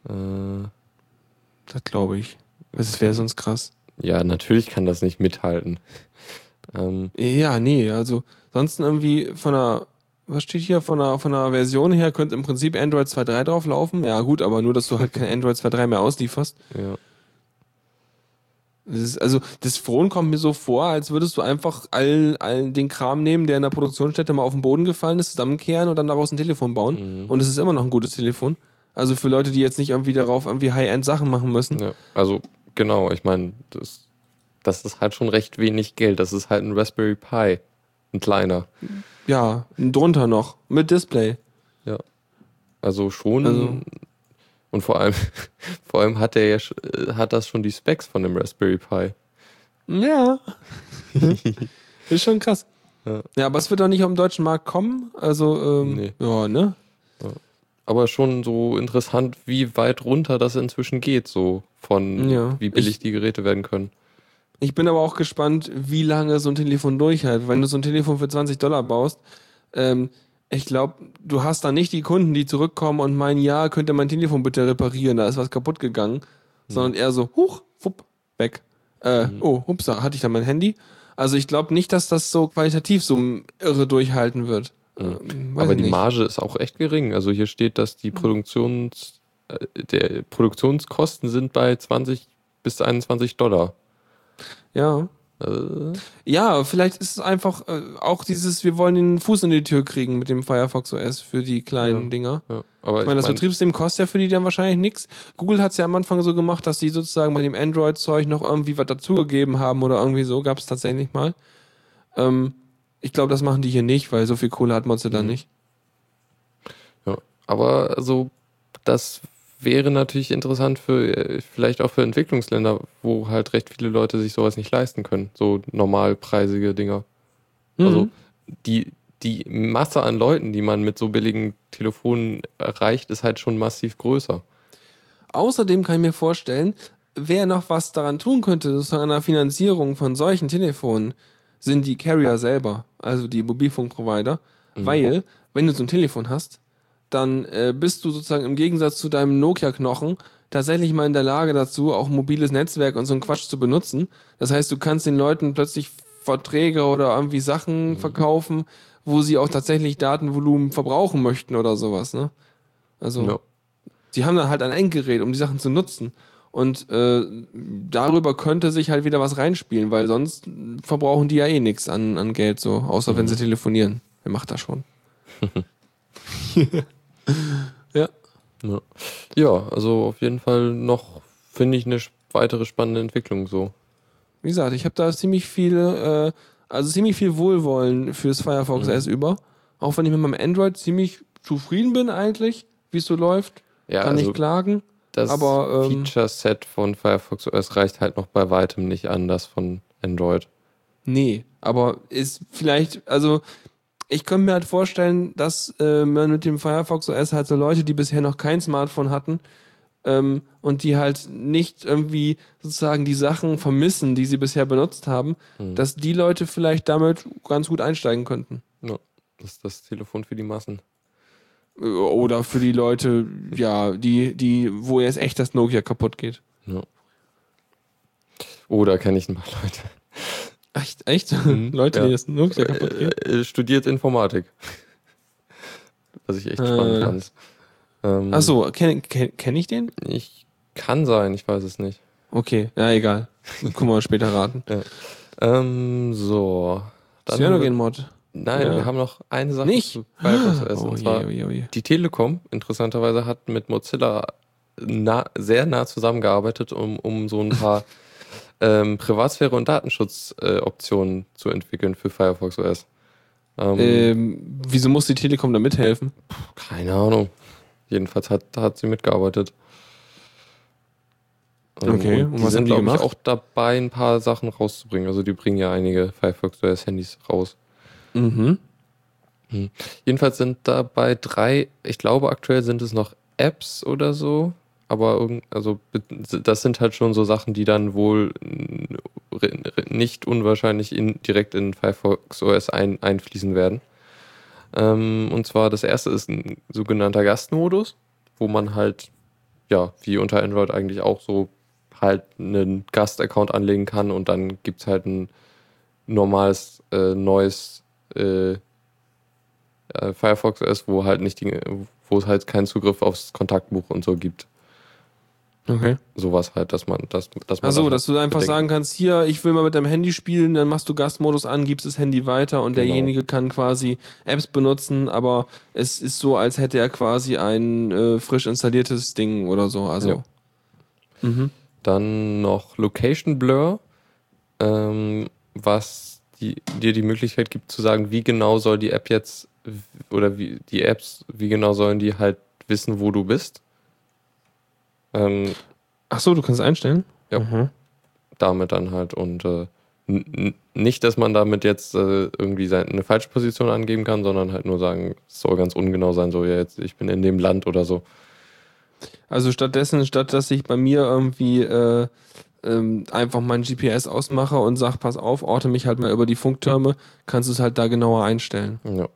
Äh, Das glaube ich. Das wäre sonst krass. ja, natürlich kann das nicht mithalten. Ähm, Ja, nee, also sonst irgendwie von der, was steht hier, von der, von der Version her könnte im Prinzip Android 2.3 drauf laufen. Ja gut, aber nur, dass du halt kein Android 2.3 mehr auslieferst. ja. Das ist, also das Phone kommt mir so vor, als würdest du einfach all, all den Kram nehmen, der in der Produktionsstätte mal auf den Boden gefallen ist, zusammenkehren und dann daraus ein Telefon bauen. Mhm. Und es ist immer noch ein gutes Telefon. Also für Leute, die jetzt nicht irgendwie darauf irgendwie High-End-Sachen machen müssen. Ja, also genau, ich meine, das, das ist halt schon recht wenig Geld. Das ist halt ein Raspberry Pi, ein kleiner. Ja, drunter noch, mit Display. Also schon. Also- und vor allem, vor allem hat er ja, äh, hat das schon die Specs von dem Raspberry Pi. Ja. ist schon krass. Ja. Ja. aber es wird doch nicht auf den deutschen Markt kommen. Also, ähm, Nee. ja, ne? Aber schon so interessant, wie weit runter das inzwischen geht, so von Ja. wie billig Ich- die Geräte werden können. Ich bin aber auch gespannt, wie lange so ein Telefon durchhält. Wenn du so ein Telefon für 20 Dollar baust, ähm, ich glaube, du hast da nicht die Kunden, die zurückkommen und meinen, ja, könnt ihr mein Telefon bitte reparieren, da ist was kaputt gegangen, sondern eher so, huch, fupp, weg. Äh, oh, hups, da hatte ich da mein Handy. Also ich glaube nicht, dass das so qualitativ so irre durchhalten wird. Weiß Aber die nicht. Marge ist auch echt gering. Also hier steht, dass die Produktions, äh, der Produktionskosten sind bei 20 bis 21 Dollar. Ja. Äh, Ja, vielleicht ist es einfach äh, auch dieses, wir wollen den Fuß in die Tür kriegen mit dem Firefox OS für die kleinen Ja. Dinger. ja. Aber Ich meine, das mein- Betriebssystem kostet ja für die dann wahrscheinlich nichts. Google hat es ja am Anfang so gemacht, dass die sozusagen bei dem Android-Zeug noch irgendwie was dazugegeben haben oder irgendwie so, gab es tatsächlich mal. Ähm, ich glaube, das machen die hier nicht, weil so viel Kohle hat Mozilla Mhm. nicht. Ja, aber also das wäre natürlich interessant für äh, vielleicht auch für Entwicklungsländer, wo halt recht viele Leute sich sowas nicht leisten können, so normalpreisige Dinger. Also Mhm. die die Masse an Leuten, die man mit so billigen Telefonen erreicht, ist halt schon massiv größer. Außerdem kann ich mir vorstellen, wer noch was daran tun könnte, an der Finanzierung von solchen Telefonen, sind die Carrier selber, also die Mobilfunkprovider. Weil, wenn du so ein Telefon hast, dann äh, bist du sozusagen im Gegensatz zu deinem Nokia-Knochen tatsächlich mal in der Lage dazu, auch ein mobiles Netzwerk und so einen Quatsch zu benutzen. Das heißt, du kannst den Leuten plötzlich Verträge oder irgendwie Sachen verkaufen, wo sie auch tatsächlich Datenvolumen verbrauchen möchten oder sowas. Ne? Also Ja. sie haben dann halt ein Endgerät, um die Sachen zu nutzen. Und äh, darüber könnte sich halt wieder was reinspielen, weil sonst verbrauchen die ja eh nichts an, an Geld, so, außer wenn sie telefonieren. Wer macht das schon? ja. Ja, ja also auf jeden Fall noch, finde ich, eine weitere spannende Entwicklung so. Wie gesagt, ich habe da ziemlich viel, äh, also ziemlich viel Wohlwollen fürs Firefox S über. Auch wenn ich mit meinem Android ziemlich zufrieden bin eigentlich, wie es so läuft. Ja, Kann also nicht klagen. das aber, ähm, Feature-Set von Firefox OS reicht halt noch bei weitem nicht an das von Android. Nee, aber ist vielleicht, also ich könnte mir halt vorstellen, dass äh, man mit dem Firefox OS halt so Leute, die bisher noch kein Smartphone hatten ähm, und die halt nicht irgendwie sozusagen die Sachen vermissen, die sie bisher benutzt haben, dass die Leute vielleicht damit ganz gut einsteigen könnten. Ja, das ist das Telefon für die Massen. Äh, Oder für die Leute, ja, die, die, wo jetzt echt das Nokia kaputt geht. Ja. Oder kenne ich ein paar Leute. Echt? Echt? Leute, Ja. die das Nokia kaputt? Äh, äh, studiert Informatik. Was ich echt Äh. spannend fand. Ähm, Ach so, kenne kenn, kenn ich den? Ich kann sein, ich weiß es nicht. Okay, ja, egal. Gucken wir mal später raten. Ähm, so. Cyanogen-Mod. Nein, Ja. wir haben noch eine Sache Nicht? zu Firefox OS. Oh und je, zwar oh je, oh je. die Telekom, interessanterweise, hat mit Mozilla nah, sehr nah zusammengearbeitet, um, um so ein paar ähm, Privatsphäre- und Datenschutzoptionen äh, zu entwickeln für Firefox OS. Ähm, Ähm, wieso muss die Telekom da mithelfen? Keine Ahnung. Jedenfalls hat, hat sie mitgearbeitet. Ähm, Okay, und die sind, glaube ich, auch dabei, ein paar Sachen rauszubringen. Also die bringen ja einige Firefox OS Handys raus. Mhm. Jedenfalls sind dabei drei, ich glaube aktuell sind es noch Apps oder so, aber also das sind halt schon so Sachen, die dann wohl nicht unwahrscheinlich in, direkt in Firefox OS ein, einfließen werden. Ähm, und zwar das erste ist ein sogenannter Gastmodus, wo man halt, ja, wie unter Android eigentlich auch so halt einen Gast-Account anlegen kann und dann gibt es halt ein normales äh, neues äh, äh, Firefox OS, wo halt nicht die, wo es halt keinen Zugriff aufs Kontaktbuch und so gibt. Okay. Sowas halt, dass man, dass, dass man Achso, das dass du einfach bedenken- sagen kannst, hier, ich will mal mit deinem Handy spielen, dann machst du Gastmodus an, gibst das Handy weiter und Genau. derjenige kann quasi Apps benutzen, aber es ist so, als hätte er quasi ein äh, frisch installiertes Ding oder so. Also. Ja. Mhm. Dann noch Location Blur, ähm, was die, dir die Möglichkeit gibt zu sagen, wie genau soll die App jetzt oder wie die Apps, wie genau sollen die halt wissen, wo du bist. Ähm, Achso, du kannst einstellen? Ja. Mhm. damit dann halt und äh, nicht, dass man damit jetzt äh, irgendwie eine falsche Position angeben kann, sondern halt nur sagen, es soll ganz ungenau sein, so ja, jetzt ich bin in dem Land oder so. Also stattdessen, statt dass ich bei mir irgendwie äh, ähm, einfach mein GPS ausmache und sag, pass auf, orte mich halt mal über die Funktürme, kannst du es halt da genauer einstellen. Ja.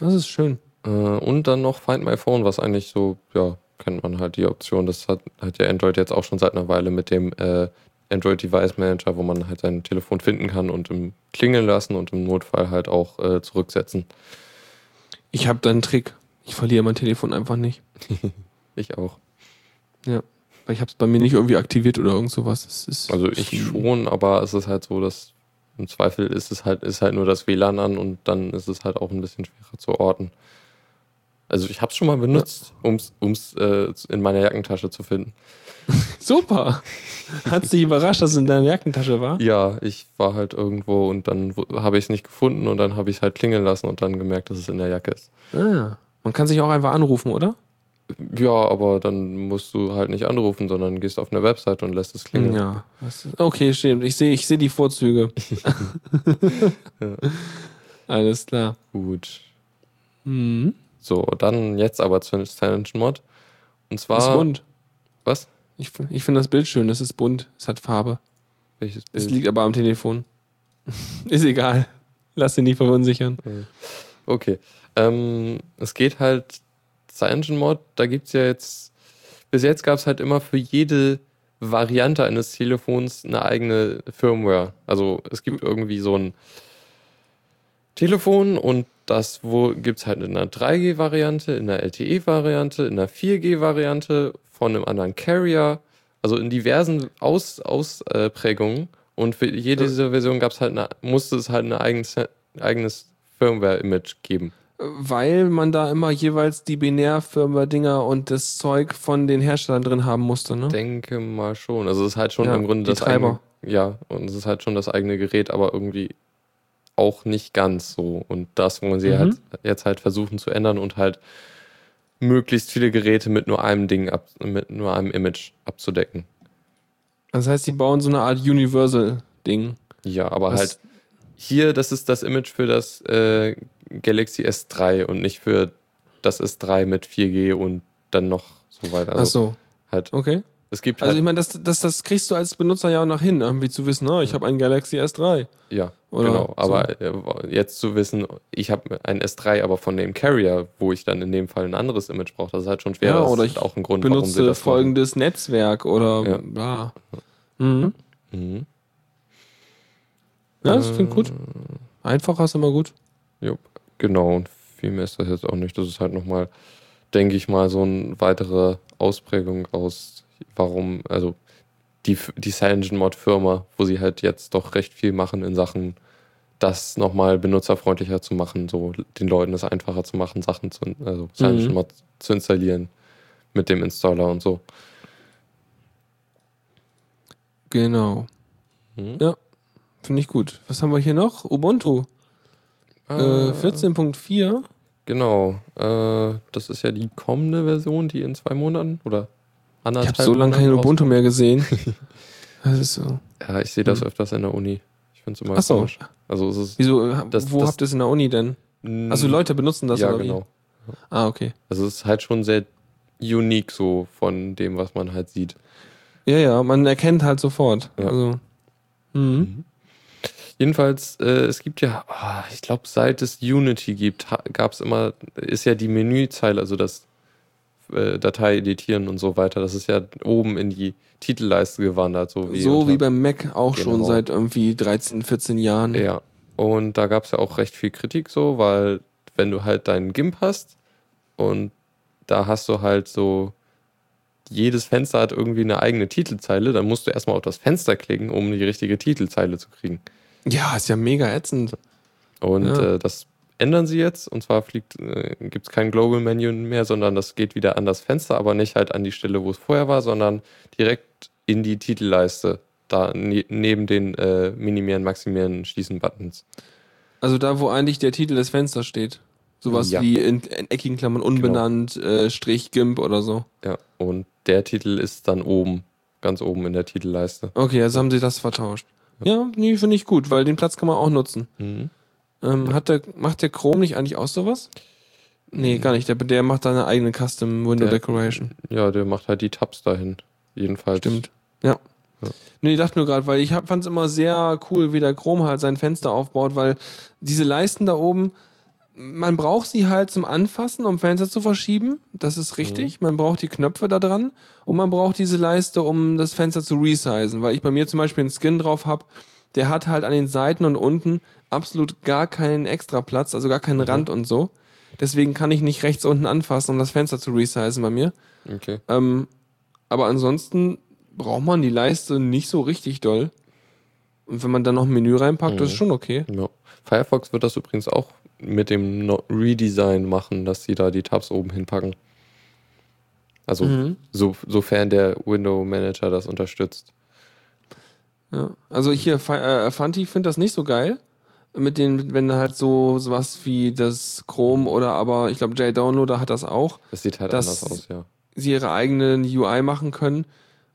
Das ist schön. Äh, und dann noch Find My Phone, was eigentlich so, ja, kennt man halt die Option. Das hat, hat ja Android jetzt auch schon seit einer Weile mit dem äh, Android Device Manager, wo man halt sein Telefon finden kann und im klingeln lassen und im Notfall halt auch äh, zurücksetzen. Ich habe da einen Trick. Ich verliere mein Telefon einfach nicht. Ich auch. Ja. Weil ich habe es bei mir nicht irgendwie aktiviert oder irgend sowas. Also ich schon, aber es ist halt so, dass im Zweifel ist es halt, ist halt nur das WLAN an und dann ist es halt auch ein bisschen schwerer zu orten. Also ich habe es schon mal benutzt, ums ums äh, in meiner Jackentasche zu finden. Super. Hat's dich überrascht, dass es in deiner Jackentasche war? Ja, ich war halt irgendwo und dann habe ich es nicht gefunden und dann habe ich es halt klingeln lassen und dann gemerkt, dass es in der Jacke ist. Ah. Man kann sich auch einfach anrufen, oder? Ja, aber dann musst du halt nicht anrufen, sondern gehst auf eine Website und lässt es klingeln. Ja. Okay, stimmt. Ich sehe ich seh die Vorzüge. Alles klar. Gut. Mhm. So, dann jetzt aber zur CyanogenMod. Und zwar. Ist bunt. Was? Ich, ich finde das Bild schön, es ist bunt, es hat Farbe. Welches Es Bild? liegt aber am Telefon. ist egal. Lass dich nicht verunsichern. Okay. Ähm, es geht halt CyanogenMod, da gibt es ja jetzt. Bis jetzt gab es halt immer für jede Variante eines Telefons eine eigene Firmware. Also es gibt irgendwie so ein Telefon und das gibt es halt in einer 3G-Variante, in einer LTE-Variante, in einer 4G-Variante, von einem anderen Carrier, also in diversen Aus, Ausprägungen. Und für jede dieser Version gab's halt eine, musste es halt ein eigenes, eigenes Firmware-Image geben. Weil man da immer jeweils die Binärfirmware-Dinger und das Zeug von den Herstellern drin haben musste, ne? Denke mal schon. Also es ist halt schon Ja, im Grunde das Treiber. eigene. Ja, und es ist halt schon das eigene Gerät, aber irgendwie auch nicht ganz so. Und das wollen sie Mhm. halt jetzt halt versuchen zu ändern und halt möglichst viele Geräte mit nur einem Ding ab, mit nur einem Image abzudecken. Das heißt, die bauen so eine Art Universal-Ding. Ja, aber Was- halt hier, das ist das Image für das äh, Galaxy S3 und nicht für das S3 mit 4G und dann noch so weiter. Ach so, halt, okay. Es gibt Also halt, ich meine, das, das, das kriegst du als Benutzer ja auch noch hin, irgendwie zu wissen, oh, ich habe einen Galaxy S3. ja, oder genau. so. Aber äh, jetzt zu wissen, ich habe ein S3, aber von dem Carrier, wo ich dann in dem Fall ein anderes Image brauche, das ist halt schon schwer. Ja, das oder ist ich halt auch ein Grund, warum sie Benutze das folgendes Netzwerk oder Ja. bla. Mhm. machen. Mhm. Ja, das klingt gut. Äh, Einfacher ist immer gut. Jupp, genau. Und viel mehr ist das jetzt auch nicht. Das ist halt nochmal, denke ich mal, so eine weitere Ausprägung aus, warum, also die, die CyanogenMod-Firma, wo sie halt jetzt doch recht viel machen in Sachen, das nochmal benutzerfreundlicher zu machen, so den Leuten es einfacher zu machen, Sachen zu, also CyanogenMod zu installieren mit dem Installer und so. Genau. Mhm. Ja, finde ich gut. Was haben wir hier noch? Ubuntu. Äh, Ah, 14.4. Genau. Äh, das ist ja die kommende Version, die in zwei Monaten oder Ich anderthalb habe so lange kein Ubuntu mehr gesehen. Das ist so. Ja, ich sehe das Hm. öfters in der Uni. Ich finde es immer Ach so. komisch. Also ist. Wieso? Das- wo das- habt ihr es in der Uni denn? Also Leute benutzen das ja, genau. wie? Ah, okay. Also es ist halt schon sehr unique so von dem, was man halt sieht. Ja, ja, man erkennt halt sofort. Ja. Also. Mhm. Jedenfalls, äh, es gibt ja, ah, ich glaube, seit es Unity gibt, gab es immer, ist ja die Menüzeile, also das äh, Datei editieren und so weiter, das ist ja oben in die Titelleiste gewandert, so wie, so wie beim Mac auch schon Genau. seit irgendwie 13, 14 Jahren. Ja. Und da gab es ja auch recht viel Kritik so, weil wenn du halt deinen GIMP hast und da hast du halt so, jedes Fenster hat irgendwie eine eigene Titelzeile, dann musst du erstmal auf das Fenster klicken, um die richtige Titelzeile zu kriegen. Ja, ist ja mega ätzend. Und Ja. äh, das ändern sie jetzt. Und zwar fliegt, äh, gibt es kein Global Menu mehr, sondern das geht wieder an das Fenster, aber nicht halt an die Stelle, wo es vorher war, sondern direkt in die Titelleiste. Da ne neben den äh, Minimieren, Maximieren, Schließen-Buttons. Also da, wo eigentlich der Titel des Fensters steht. Sowas Ja. wie in, in eckigen Klammern unbenannt, äh, Strich GIMP oder so. Ja, und der Titel ist dann oben, ganz oben in der Titelleiste. Okay, also haben sie das vertauscht. Ja, nee, finde ich gut, weil den Platz kann man auch nutzen. Mhm. Ähm, hat der, macht der Chrome nicht eigentlich auch sowas? Nee, gar nicht. Der, der macht da eine eigene Custom Window Der- Decoration. Ja, der macht halt die Tabs dahin. Jedenfalls. Stimmt. Ja. Ja. Nee, ich dachte nur gerade, weil ich fand es immer sehr cool, wie der Chrome halt sein Fenster aufbaut, weil diese Leisten da oben, man braucht sie halt zum Anfassen, um Fenster zu verschieben. Das ist richtig. Man braucht die Knöpfe da dran und man braucht diese Leiste, um das Fenster zu resizen. Weil ich bei mir zum Beispiel einen Skin drauf habe, der hat halt an den Seiten und unten absolut gar keinen extra Platz, also gar keinen Rand und so. Deswegen kann ich nicht rechts unten anfassen, um das Fenster zu resizen bei mir. Okay. Ähm, aber ansonsten braucht man die Leiste nicht so richtig doll. Und wenn man dann noch ein Menü reinpackt, das ist Mhm. schon okay. Ja. Firefox wird das übrigens auch mit dem Redesign machen, dass sie da die Tabs oben hinpacken. Also Mhm. so, sofern der Window Manager das unterstützt. Ja. Also hier, äh, Fanti findet das nicht so geil. Mit den, wenn halt so sowas wie das Chrome oder aber, ich glaube, JDownloader hat das auch, Das sieht halt anders aus, ja. sie ihre eigenen UI machen können.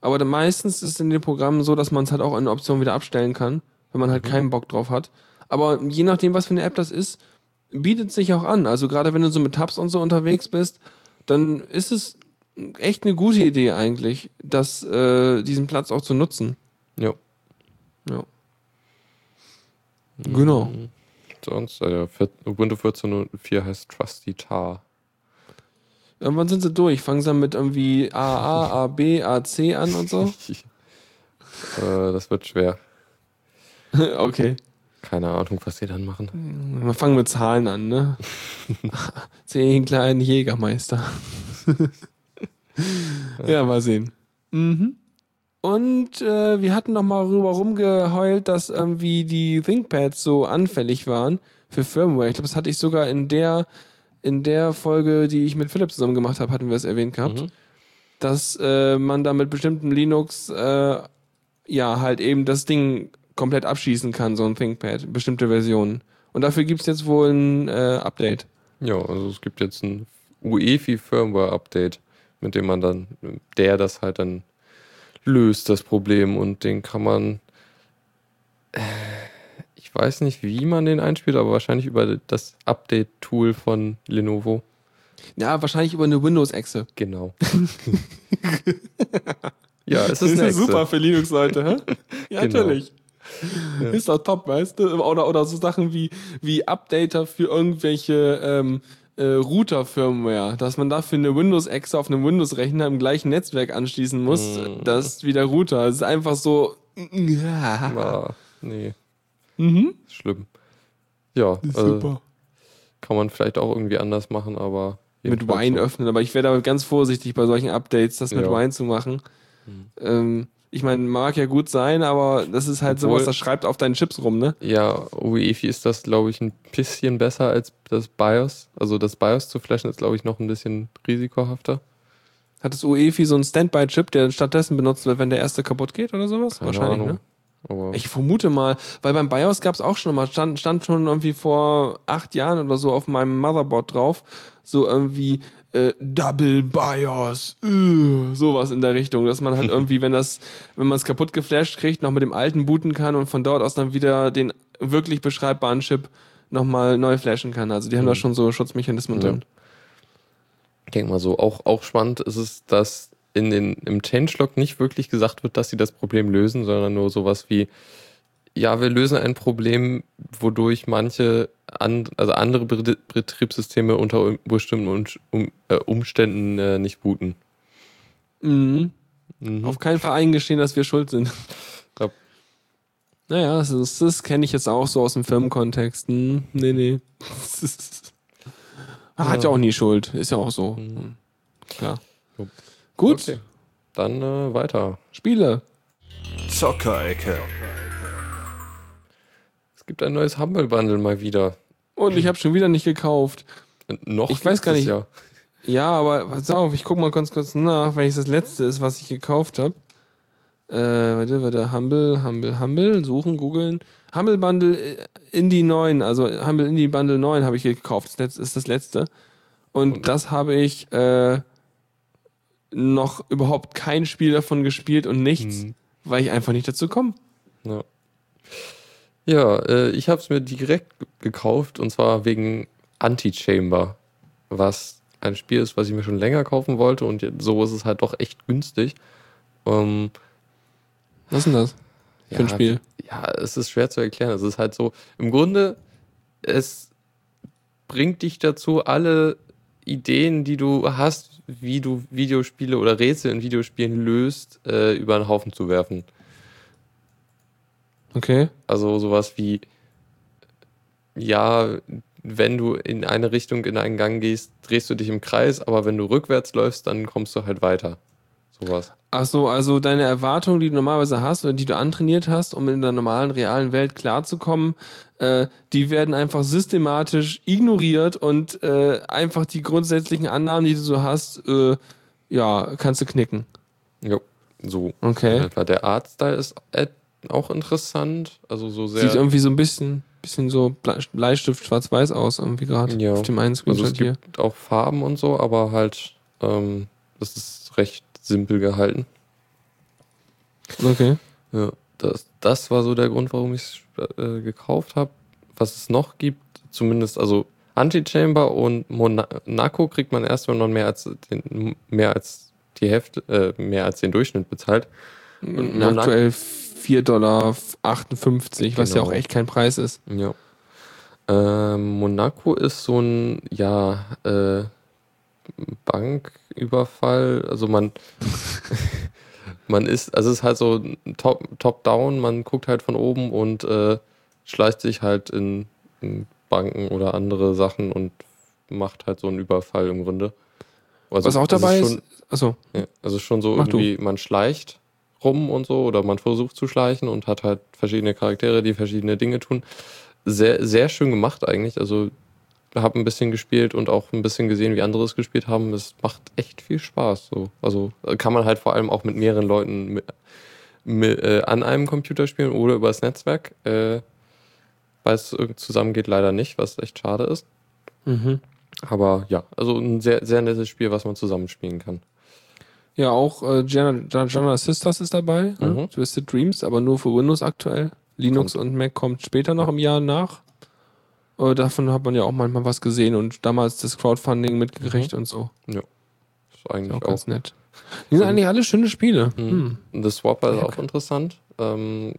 Aber dann meistens ist in den Programmen so, dass man es halt auch in Optionen wieder abstellen kann, wenn man halt keinen Bock drauf hat. Aber je nachdem, was für eine App das ist, bietet sich auch an. Also gerade wenn du so mit Tabs und so unterwegs bist, dann ist es echt eine gute Idee eigentlich, das, äh, diesen Platz auch zu nutzen. Ja. Ja. Genau. Mhm. Sonst, äh, Ubuntu 14.04 heißt Trusty Tar. Irgendwann sind sie durch. Fangen sie dann mit irgendwie AA, AB, AC an und so. äh, das wird schwer. okay. Keine Ahnung, was die dann machen. Wir fangen mit Zahlen an, ne? Zehn kleinen Jägermeister. ja, mal sehen. Mhm. Und äh, wir hatten noch mal rüber rumgeheult, dass irgendwie die ThinkPads so anfällig waren für Firmware. Ich glaube, das hatte ich sogar in der in der Folge, die ich mit Philipp zusammen gemacht habe, hatten wir es erwähnt gehabt, Mhm. dass äh, man da mit bestimmten Linux äh, ja halt eben das Ding komplett abschießen kann, so ein ThinkPad, bestimmte Versionen. Und dafür gibt's jetzt wohl ein äh, Update. Ja, also es gibt jetzt ein UEFI Firmware Update, mit dem man dann, der das halt dann löst, das Problem. Und den kann man, äh, ich weiß nicht, wie man den einspielt, aber wahrscheinlich über das Update-Tool von Lenovo. Ja, wahrscheinlich über eine Windows-Echse. Genau. ja, es ist, eine Echse. für Linux-Leute, hä? Ja, Genau. natürlich. Ist doch top, weißt du? Oder, oder so Sachen wie, wie Updater für irgendwelche ähm, äh, Router-Firmware, dass man dafür eine Windows-Echse auf einem Windows-Rechner im gleichen Netzwerk anschließen muss. Mhm. Das ist wie der Router. Es ist einfach so. Ah, nee, Mhm. schlimm. Ja, äh, super. kann man vielleicht auch irgendwie anders machen, aber. Mit Wine so. öffnen, aber ich wäre da ganz vorsichtig bei solchen Updates, das mit Ja. Wine zu machen. Mhm. Ähm, ich meine, mag ja gut sein, aber das ist halt Obwohl- sowas, das schreibt auf deinen Chips rum, ne? Ja, UEFI ist das, glaube ich, ein bisschen besser als das BIOS. Also das BIOS zu flashen ist, glaube ich, noch ein bisschen risikohafter. Hat das UEFI so einen Standby-Chip, der stattdessen benutzt wird, wenn der erste kaputt geht oder sowas? Keine Wahrscheinlich, Ahnung. ne? Aber Ich vermute mal, weil beim BIOS gab es auch schon mal, stand, stand schon irgendwie vor acht Jahren oder so auf meinem Motherboard drauf, so irgendwie äh, Double BIOS, äh, sowas in der Richtung, dass man halt irgendwie, wenn das, wenn man es kaputt geflasht kriegt, noch mit dem alten booten kann und von dort aus dann wieder den wirklich beschreibbaren Chip nochmal neu flashen kann. Also die haben da schon so Schutzmechanismen Ja. drin. ich denke mal so, auch, auch spannend ist es, dass in den, im Changelog nicht wirklich gesagt wird, dass sie das Problem lösen, sondern nur sowas wie, ja, wir lösen ein Problem, wodurch manche an, also andere Be- Betriebssysteme unter bestimmten äh, Umständen äh, nicht booten. Mhm. Mhm. Auf keinen Fall eingestehen, dass wir schuld sind. Ja. Naja, das, ist- das kenne ich jetzt auch so aus dem Firmenkontext. Hm, nee, nee. Das ist- Hat ja Ja. auch nie Schuld. Ist ja auch so. Mhm. Hm. Klar. Jo. Gut, Okay. Dann äh, weiter. Spiele. Zockerecke. Es gibt ein neues Humble Bundle mal wieder. Und ich habe schon wieder nicht gekauft. Äh, Noch Ich weiß gar nicht. Ja. Ja, aber pass auf, ich guck mal ganz kurz nach, welches das letzte ist, was ich gekauft habe. Äh, warte, warte, Humble, Humble, Humble, suchen, googeln. Humble Bundle äh, Indie 9, also Humble Indie Bundle 9 habe ich gekauft. Das letzte ist das letzte. Und, Und- das habe ich äh, noch überhaupt kein Spiel davon gespielt und nichts, Mhm. weil ich einfach nicht dazu komme. Ja, ja äh, ich habe es mir direkt gekauft und zwar wegen Anti-Chamber, was ein Spiel ist, was ich mir schon länger kaufen wollte und so ist es halt doch echt günstig. Ähm, Was ist denn das für ein ja, Spiel? Ja, es ist schwer zu erklären. Es ist halt so, im Grunde, es bringt dich dazu, alle Ideen, die du hast, wie du Videospiele oder Rätsel in Videospielen löst, äh, über den Haufen zu werfen. Okay. Also sowas wie, ja, wenn du in eine Richtung in einen Gang gehst, drehst du dich im Kreis, aber wenn du rückwärts läufst, dann kommst du halt weiter. Sowas. Ach so, also deine Erwartungen, die du normalerweise hast oder die du antrainiert hast, um in der normalen realen Welt klarzukommen, äh, die werden einfach systematisch ignoriert und äh, einfach die grundsätzlichen Annahmen, die du so hast, äh, ja, kannst du knicken. Jo, so. Okay. Etwa der Artstyle ist auch interessant. Also so sehr. Sieht irgendwie so ein bisschen, bisschen so Ble Bleistift schwarz-weiß aus, irgendwie gerade Ja. auf dem einen also Screenshot es hier. gibt auch Farben und so, aber halt, ähm, das ist recht simpel gehalten. Okay. Ja, das, das war so der Grund, warum ich es äh, gekauft habe. was es noch gibt, zumindest, also Antichamber und Monaco kriegt man erst, wenn man mehr als den, mehr als die Hälfte, äh, mehr als den Durchschnitt bezahlt. Und aktuell 4,58 Dollar, was ja Genau. auch echt kein Preis ist. Ja. Ähm, Monaco ist so ein, ja, äh, Banküberfall. Also man, man ist, also es ist halt so top, top-down, man guckt halt von oben und äh, schleicht sich halt in, in Banken oder andere Sachen und macht halt so einen Überfall im Grunde. Also, Was auch dabei ist, schon, achso, ja, also schon so Mach du. irgendwie, man schleicht rum und so oder man versucht zu schleichen und hat halt verschiedene Charaktere, die verschiedene Dinge tun. Sehr, sehr schön gemacht eigentlich. Also habe ein bisschen gespielt und auch ein bisschen gesehen, wie andere es gespielt haben. Es macht echt viel Spaß. So. Also kann man halt vor allem auch mit mehreren Leuten mit, mit, äh, an einem Computer spielen oder übers Netzwerk. Äh, weil es irgendwie zusammengeht, leider nicht, was echt schade ist. mhm. Aber ja, also ein sehr, sehr nettes Spiel, was man zusammenspielen kann. Ja, auch äh, Gianna, Gianna Sisters ist dabei. Ne? Mhm. Twisted Dreams, aber nur für Windows aktuell. Linux und Mac kommt später noch im Jahr nach. Äh, davon hat man ja auch manchmal was gesehen und damals das Crowdfunding mitgekriegt und so. Ist Ist eigentlich auch auch. ganz nett. Die sind eigentlich alle schöne Spiele. Mhm. Hm. The Swapper ist Ja, auch okay. interessant. Ähm,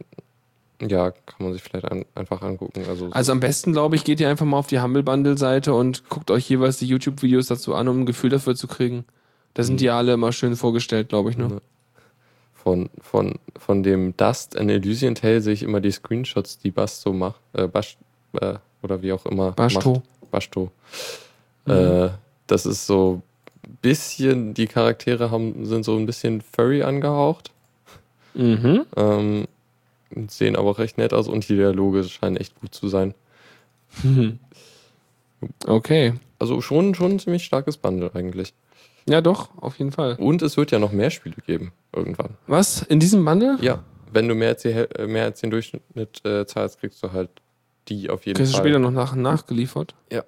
ja, kann man sich vielleicht ein, einfach angucken. Also, Also am besten, glaube ich, geht ihr einfach mal auf die Humble Bundle Seite und guckt euch jeweils die YouTube-Videos dazu an, um ein Gefühl dafür zu kriegen. Da sind Mhm. die alle immer schön vorgestellt, glaube ich. Ne? Von, von, von dem Dust and Elysian Tale sehe ich immer die Screenshots, die Basto macht. Äh, Basch, äh, oder wie auch immer. Bashto. Macht. Basto. Mhm. Äh, das ist so ein bisschen, die Charaktere haben, sind so ein bisschen furry angehaucht. Mhm. Ähm, sehen aber auch recht nett aus und die Dialoge scheinen echt gut zu sein. Okay. Also schon, schon ein ziemlich starkes Bundle eigentlich. Ja, doch, auf jeden Fall. Und es wird ja noch mehr Spiele geben, irgendwann. Was? In diesem Bundle? Ja, wenn du mehr als, die, äh, mehr als den Durchschnitt äh, zahlst, kriegst du halt die auf jeden Kriegst du Fall. später noch nach, nachgeliefert? Ja.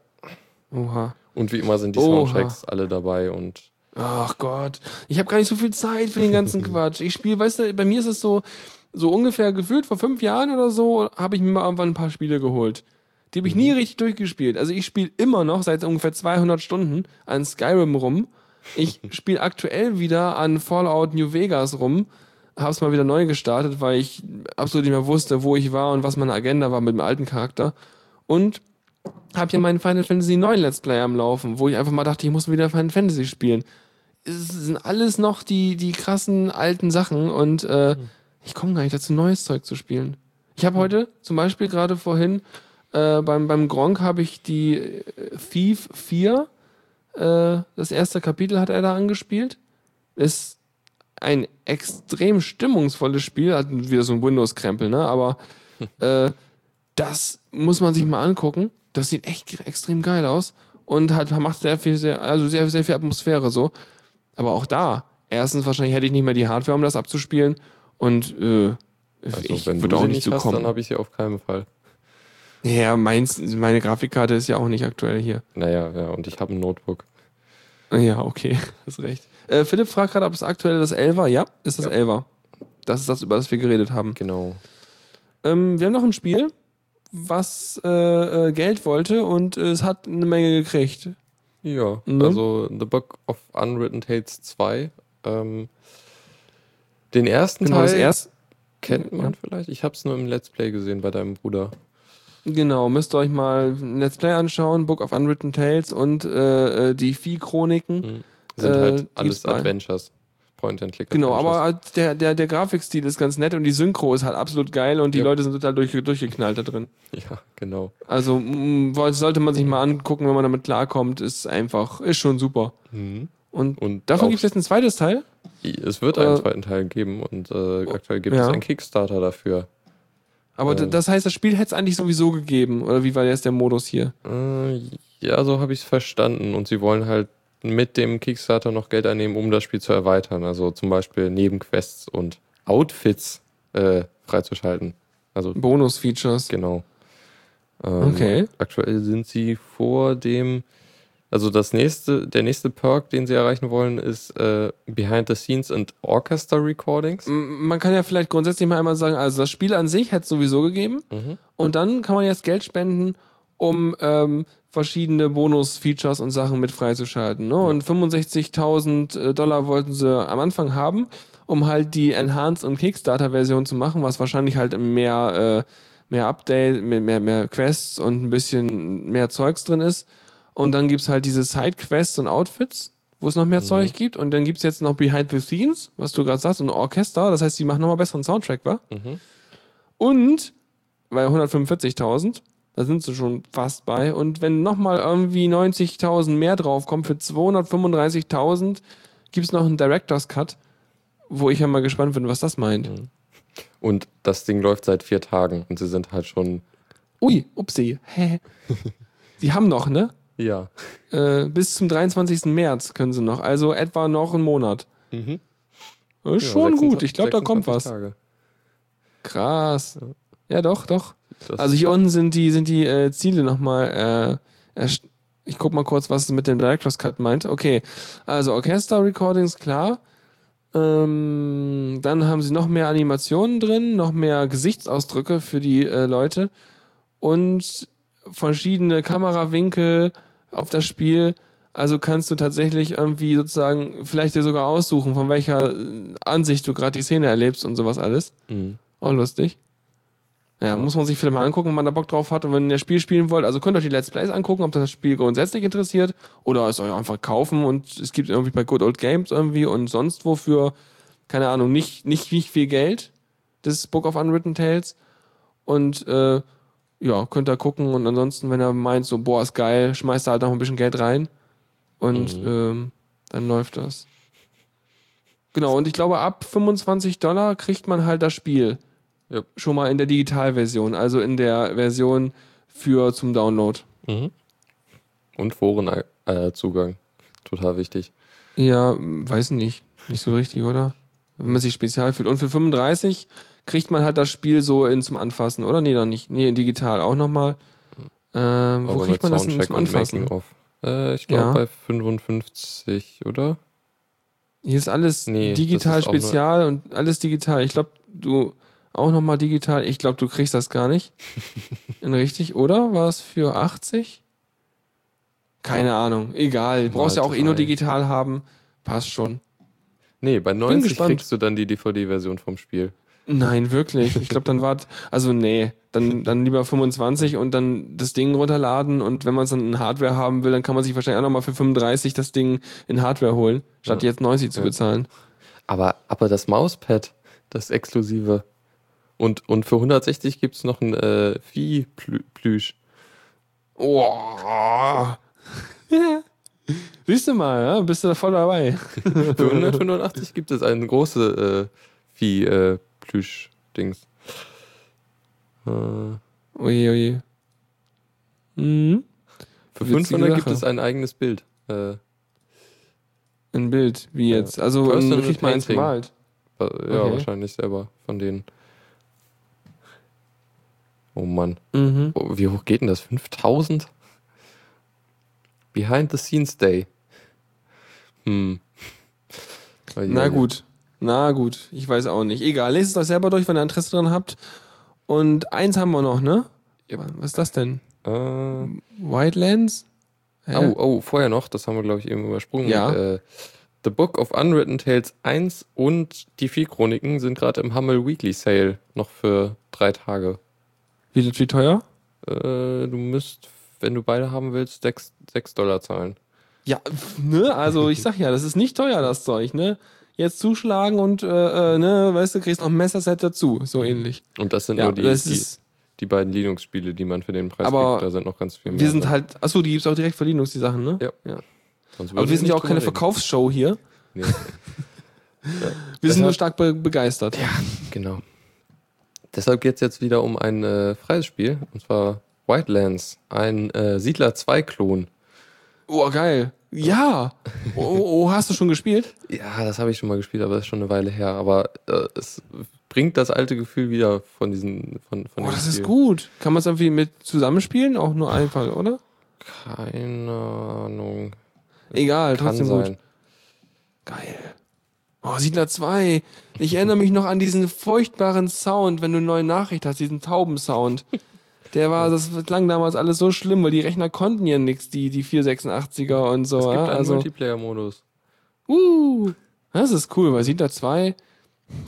Oha. Und wie immer sind die Oha. Soundtracks alle dabei und Ach Gott, ich habe gar nicht so viel Zeit für den ganzen Quatsch. Ich spiele, weißt du, bei mir ist es so, so ungefähr gefühlt vor fünf Jahren oder so, habe ich mir mal irgendwann ein paar Spiele geholt. Die habe ich nie richtig durchgespielt. Also ich spiele immer noch seit ungefähr 200 Stunden an Skyrim rum. Ich spiele aktuell wieder an Fallout New Vegas rum. Hab's mal wieder neu gestartet, weil ich absolut nicht mehr wusste, wo ich war und was meine Agenda war mit dem alten Charakter. Und habe hier meinen Final Fantasy 9 Let's Play am Laufen, wo ich einfach mal dachte, ich muss wieder Final Fantasy spielen. Es sind alles noch die, die krassen alten Sachen und äh, ich komme gar nicht dazu, neues Zeug zu spielen. Ich habe heute zum Beispiel gerade vorhin äh, beim, beim Gronk habe ich die äh, Thief 4, äh, das erste Kapitel hat er da angespielt. Ist ein extrem stimmungsvolles Spiel, hat wieder so ein Windows-Krempel, ne? Aber äh, das muss man sich mal angucken. Das sieht echt extrem geil aus und hat, macht sehr viel, sehr, also sehr, sehr viel Atmosphäre so. Aber auch da, erstens wahrscheinlich hätte ich nicht mehr die Hardware, um das abzuspielen und äh, also ich würde auch nicht nicht hast, kommen. dann habe ich sie auf keinen Fall. Ja, meins, meine Grafikkarte ist ja auch nicht aktuell hier. Naja, ja, und ich habe ein Notebook. Ja, okay, hast recht. Äh, Philipp fragt gerade, ob es aktuell das 11er. Ja, ist das Ja. 11er. Das ist das, über das wir geredet haben. Genau. Ähm, wir haben noch ein Spiel, was äh, äh, Geld wollte und äh, es hat eine Menge gekriegt. Ja, Ne? also The Book of Unwritten Tales 2. Ähm, den ersten Genau, Teil das erste. kennt man Ja. vielleicht. Ich habe es nur im Let's Play gesehen bei deinem Bruder. Genau, müsst ihr euch mal ein Let's Play anschauen, Book of Unwritten Tales und äh, äh, die Vieh-Chroniken. Mhm. Sind Äh, halt alles Adventures. Point-and-Click. Genau, aber halt der, der, der Grafikstil ist ganz nett und die Synchro ist halt absolut geil und die Ja. Leute sind total durch, durchgeknallt da drin. Ja, genau. Also sollte man sich mal angucken, wenn man damit klarkommt, ist einfach, ist schon super. Mhm. Und Und davon gibt es jetzt ein zweites Teil. Es wird einen Äh, zweiten Teil geben und äh, aktuell gibt ja. es einen Kickstarter dafür. Aber Äh. das heißt, das Spiel hätte es eigentlich sowieso gegeben. Oder wie war jetzt der Modus hier? Äh, ja, so habe ich es verstanden. Und sie wollen halt mit dem Kickstarter noch Geld einnehmen, um das Spiel zu erweitern. Also zum Beispiel Nebenquests und Outfits äh, freizuschalten. Also Bonus-Features. genau. Ähm, Okay. Aktuell sind sie vor dem, Also das nächste, der nächste Perk, den sie erreichen wollen, ist äh, Behind the Scenes and Orchestra Recordings. Man kann ja vielleicht grundsätzlich mal einmal sagen, also das Spiel an sich hätte es sowieso gegeben. Mhm. Und dann kann man jetzt Geld spenden, um ähm, verschiedene Bonus-Features und Sachen mit freizuschalten. Ne? Und 65.000 äh, Dollar wollten sie am Anfang haben, um halt die Enhanced- und Kickstarter-Version zu machen, was wahrscheinlich halt mehr, äh, mehr Update, mehr, mehr, mehr Quests und ein bisschen mehr Zeugs drin ist. Und dann gibt's halt diese Side-Quests und Outfits, wo es noch mehr Zeug gibt. Und dann gibt's jetzt noch Behind the Scenes, was du gerade sagst, und Orchester. Das heißt, die machen nochmal besseren Soundtrack, wa? Mhm. Und bei 145.000, da sind sie schon fast bei. Und wenn nochmal irgendwie 90.000 mehr draufkommt, für 235.000 gibt's noch einen Director's Cut, wo ich ja mal gespannt bin, was das meint. Und das Ding läuft seit vier Tagen und sie sind halt schon. Ui, upsie. Hä? Sie haben noch, ne? Ja. Äh, bis zum 23. März können sie noch. Also etwa noch einen Monat. Mhm. Ist Ja, schon 26 gut. Ich glaube, da kommt 26 was. Tage. Krass. Ja, doch, doch. Das Also hier unten sind die, sind die äh, Ziele nochmal. Äh, ich guck mal kurz, was es mit dem Director's Cut meint. Okay, also Orchester-Recordings, klar. Ähm, dann haben sie noch mehr Animationen drin, noch mehr Gesichtsausdrücke für die äh, Leute und verschiedene Kamerawinkel auf das Spiel. Also kannst du tatsächlich irgendwie sozusagen vielleicht dir sogar aussuchen, von welcher Ansicht du gerade die Szene erlebst und sowas alles. Mhm. Auch lustig. Ja, muss man sich vielleicht mal angucken, wenn man da Bock drauf hat und wenn ihr das Spiel spielen wollt. Also könnt ihr euch die Let's Plays angucken, ob das Spiel grundsätzlich interessiert oder es euch einfach kaufen und es gibt irgendwie bei Good Old Games irgendwie und sonst wofür, keine Ahnung, nicht, nicht, nicht viel Geld, das Book of Unwritten Tales. Und äh, ja, könnt ihr gucken und ansonsten, wenn ihr meint, so, boah, ist geil, schmeißt da halt noch ein bisschen Geld rein und ähm, dann läuft das. Genau, und ich glaube, ab 25 Dollar kriegt man halt das Spiel Ja. schon mal in der Digitalversion, also in der Version für zum Download. Mhm. Und Forenzugang. Total wichtig. Ja, weiß nicht. Nicht so richtig, oder? Wenn man sich spezial fühlt. Und für 35 kriegt man halt das Spiel so in zum Anfassen, oder? Nee, dann nicht. Nee, digital auch nochmal. Ähm, wo kriegt man das denn zum Anfassen? Äh, ich glaube Ja. bei 55, oder? Hier ist alles Nee, digital ist spezial und alles digital. Ich glaube, du auch nochmal digital. Ich glaube, du kriegst das gar nicht. in richtig, oder? War es für 80? Keine Ahnung. Egal. Du brauchst ja auch eh nur digital haben. Passt schon. Nee, bei 90 gespannt. kriegst du dann die DVD-Version vom Spiel. Nein, wirklich. Ich glaube, dann war also nee, dann dann lieber 25 und dann das Ding runterladen und wenn man es dann in Hardware haben will, dann kann man sich wahrscheinlich auch nochmal für 35 das Ding in Hardware holen, statt Ja. jetzt 90 zu bezahlen. Aber, aber das Mauspad, das exklusive. Und, und für 160 gibt es noch ein äh, Vieh-Plüsch. Oh. Siehst du mal, ja? bist du da voll dabei. Für 185 gibt es ein große äh, Vieh-Plüsch-Dings. Äh, Oje, oje. Mhm. für Witzige 500 gibt Sache. es ein eigenes Bild. Äh, Ein Bild, wie Ja. jetzt. Also ähm, kriegt man eins gemalt. äh, ja, Okay. wahrscheinlich selber von denen. Oh Mann. Mhm. Oh, Wie hoch geht denn das? 5000? Behind the Scenes Day. Hm. Na gut. Na gut, ich weiß auch nicht. Egal, lest es euch selber durch, wenn ihr Interesse dran habt. Und eins haben wir noch, ne? Was ist das denn? Äh, oh, Wildlands? Hä? oh, vorher noch, das haben wir, glaube ich, eben übersprungen. Ja. Äh, The Book of Unwritten Tales 1 und die Vieh-Chroniken sind gerade im Hummel Weekly Sale noch für drei Tage. Wie, wie teuer? Äh, du müsst, wenn du beide haben willst, 6, 6 Dollar zahlen. Ja, ne? Also ich sag ja, das ist nicht teuer, das Zeug, ne? Jetzt zuschlagen und, äh, äh, ne, weißt du, kriegst noch ein Messerset dazu, so ähnlich. Und das sind Ja, nur die, die, die beiden Linux-Spiele, die man für den Preis Aber kriegt. Da sind noch ganz viel mehr. wir sind drin. halt, achso, die gibt's auch direkt für Linux, die Sachen, ne? Ja. ja. Aber wir sind ja auch keine reden. Verkaufsshow hier. Nee. Wir sind nur Deshalb- stark be begeistert. Ja, genau. Deshalb geht es jetzt wieder um ein äh, freies Spiel, und zwar Wildlands, ein äh, Siedler 2-Klon. Oh, geil. Ja. Oh, oh, oh, hast du schon gespielt? Ja, das habe ich schon mal gespielt, aber das ist schon eine Weile her. Aber äh, es bringt das alte Gefühl wieder von diesen. Von, von Oh, das ist Spiel. gut. Kann man es irgendwie mit zusammenspielen? Auch nur einfach, oder? Keine Ahnung. Egal, Kann trotzdem gut. sein. Geil. Oh, Siedler 2. Ich erinnere mich noch an diesen furchtbaren Sound, wenn du eine neue Nachricht hast, diesen Taubensound. Der war, das klang damals alles so schlimm, weil die Rechner konnten ja nix, die, die 486er und so. Es gibt ja? einen Also, Multiplayer-Modus. uh, das ist cool, weil Siedler 2,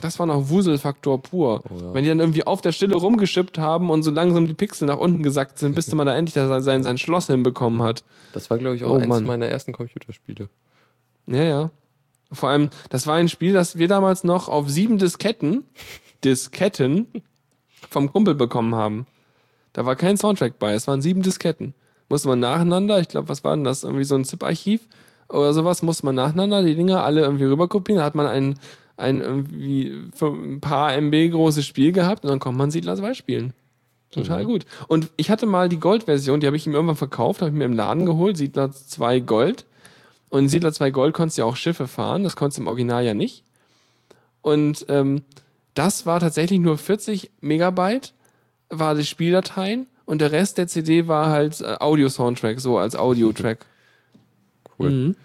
das war noch Wuselfaktor pur. Oh ja. Wenn die dann irgendwie auf der Stille rumgeschippt haben und so langsam die Pixel nach unten gesackt sind, bis man da endlich das- sein, sein Schloss hinbekommen hat. Das war, glaube ich, auch Oh, eins Mann. meiner ersten Computerspiele. Ja, ja. Vor allem, das war ein Spiel, das wir damals noch auf sieben Disketten, Disketten vom Kumpel bekommen haben. Da war kein Soundtrack bei, es waren sieben Disketten. Musste man nacheinander, ich glaube, was war denn das? Irgendwie so ein ZIP-Archiv oder sowas, musste man nacheinander die Dinger alle irgendwie rüberkopieren. Da hat man ein, ein irgendwie für ein paar MB großes Spiel gehabt und dann konnte man Siedler 2 spielen. Total gut. Und ich hatte mal die Gold-Version, die habe ich ihm irgendwann verkauft, habe ich mir im Laden geholt, Siedler 2 Gold. Und in Siedler 2 Gold konntest du ja auch Schiffe fahren, das konntest du im Original ja nicht. Und ähm, das war tatsächlich nur 40 Megabyte, war die Spieldateien und der Rest der CD war halt äh, Audio-Soundtrack, so als Audio-Track. Cool. Mhm.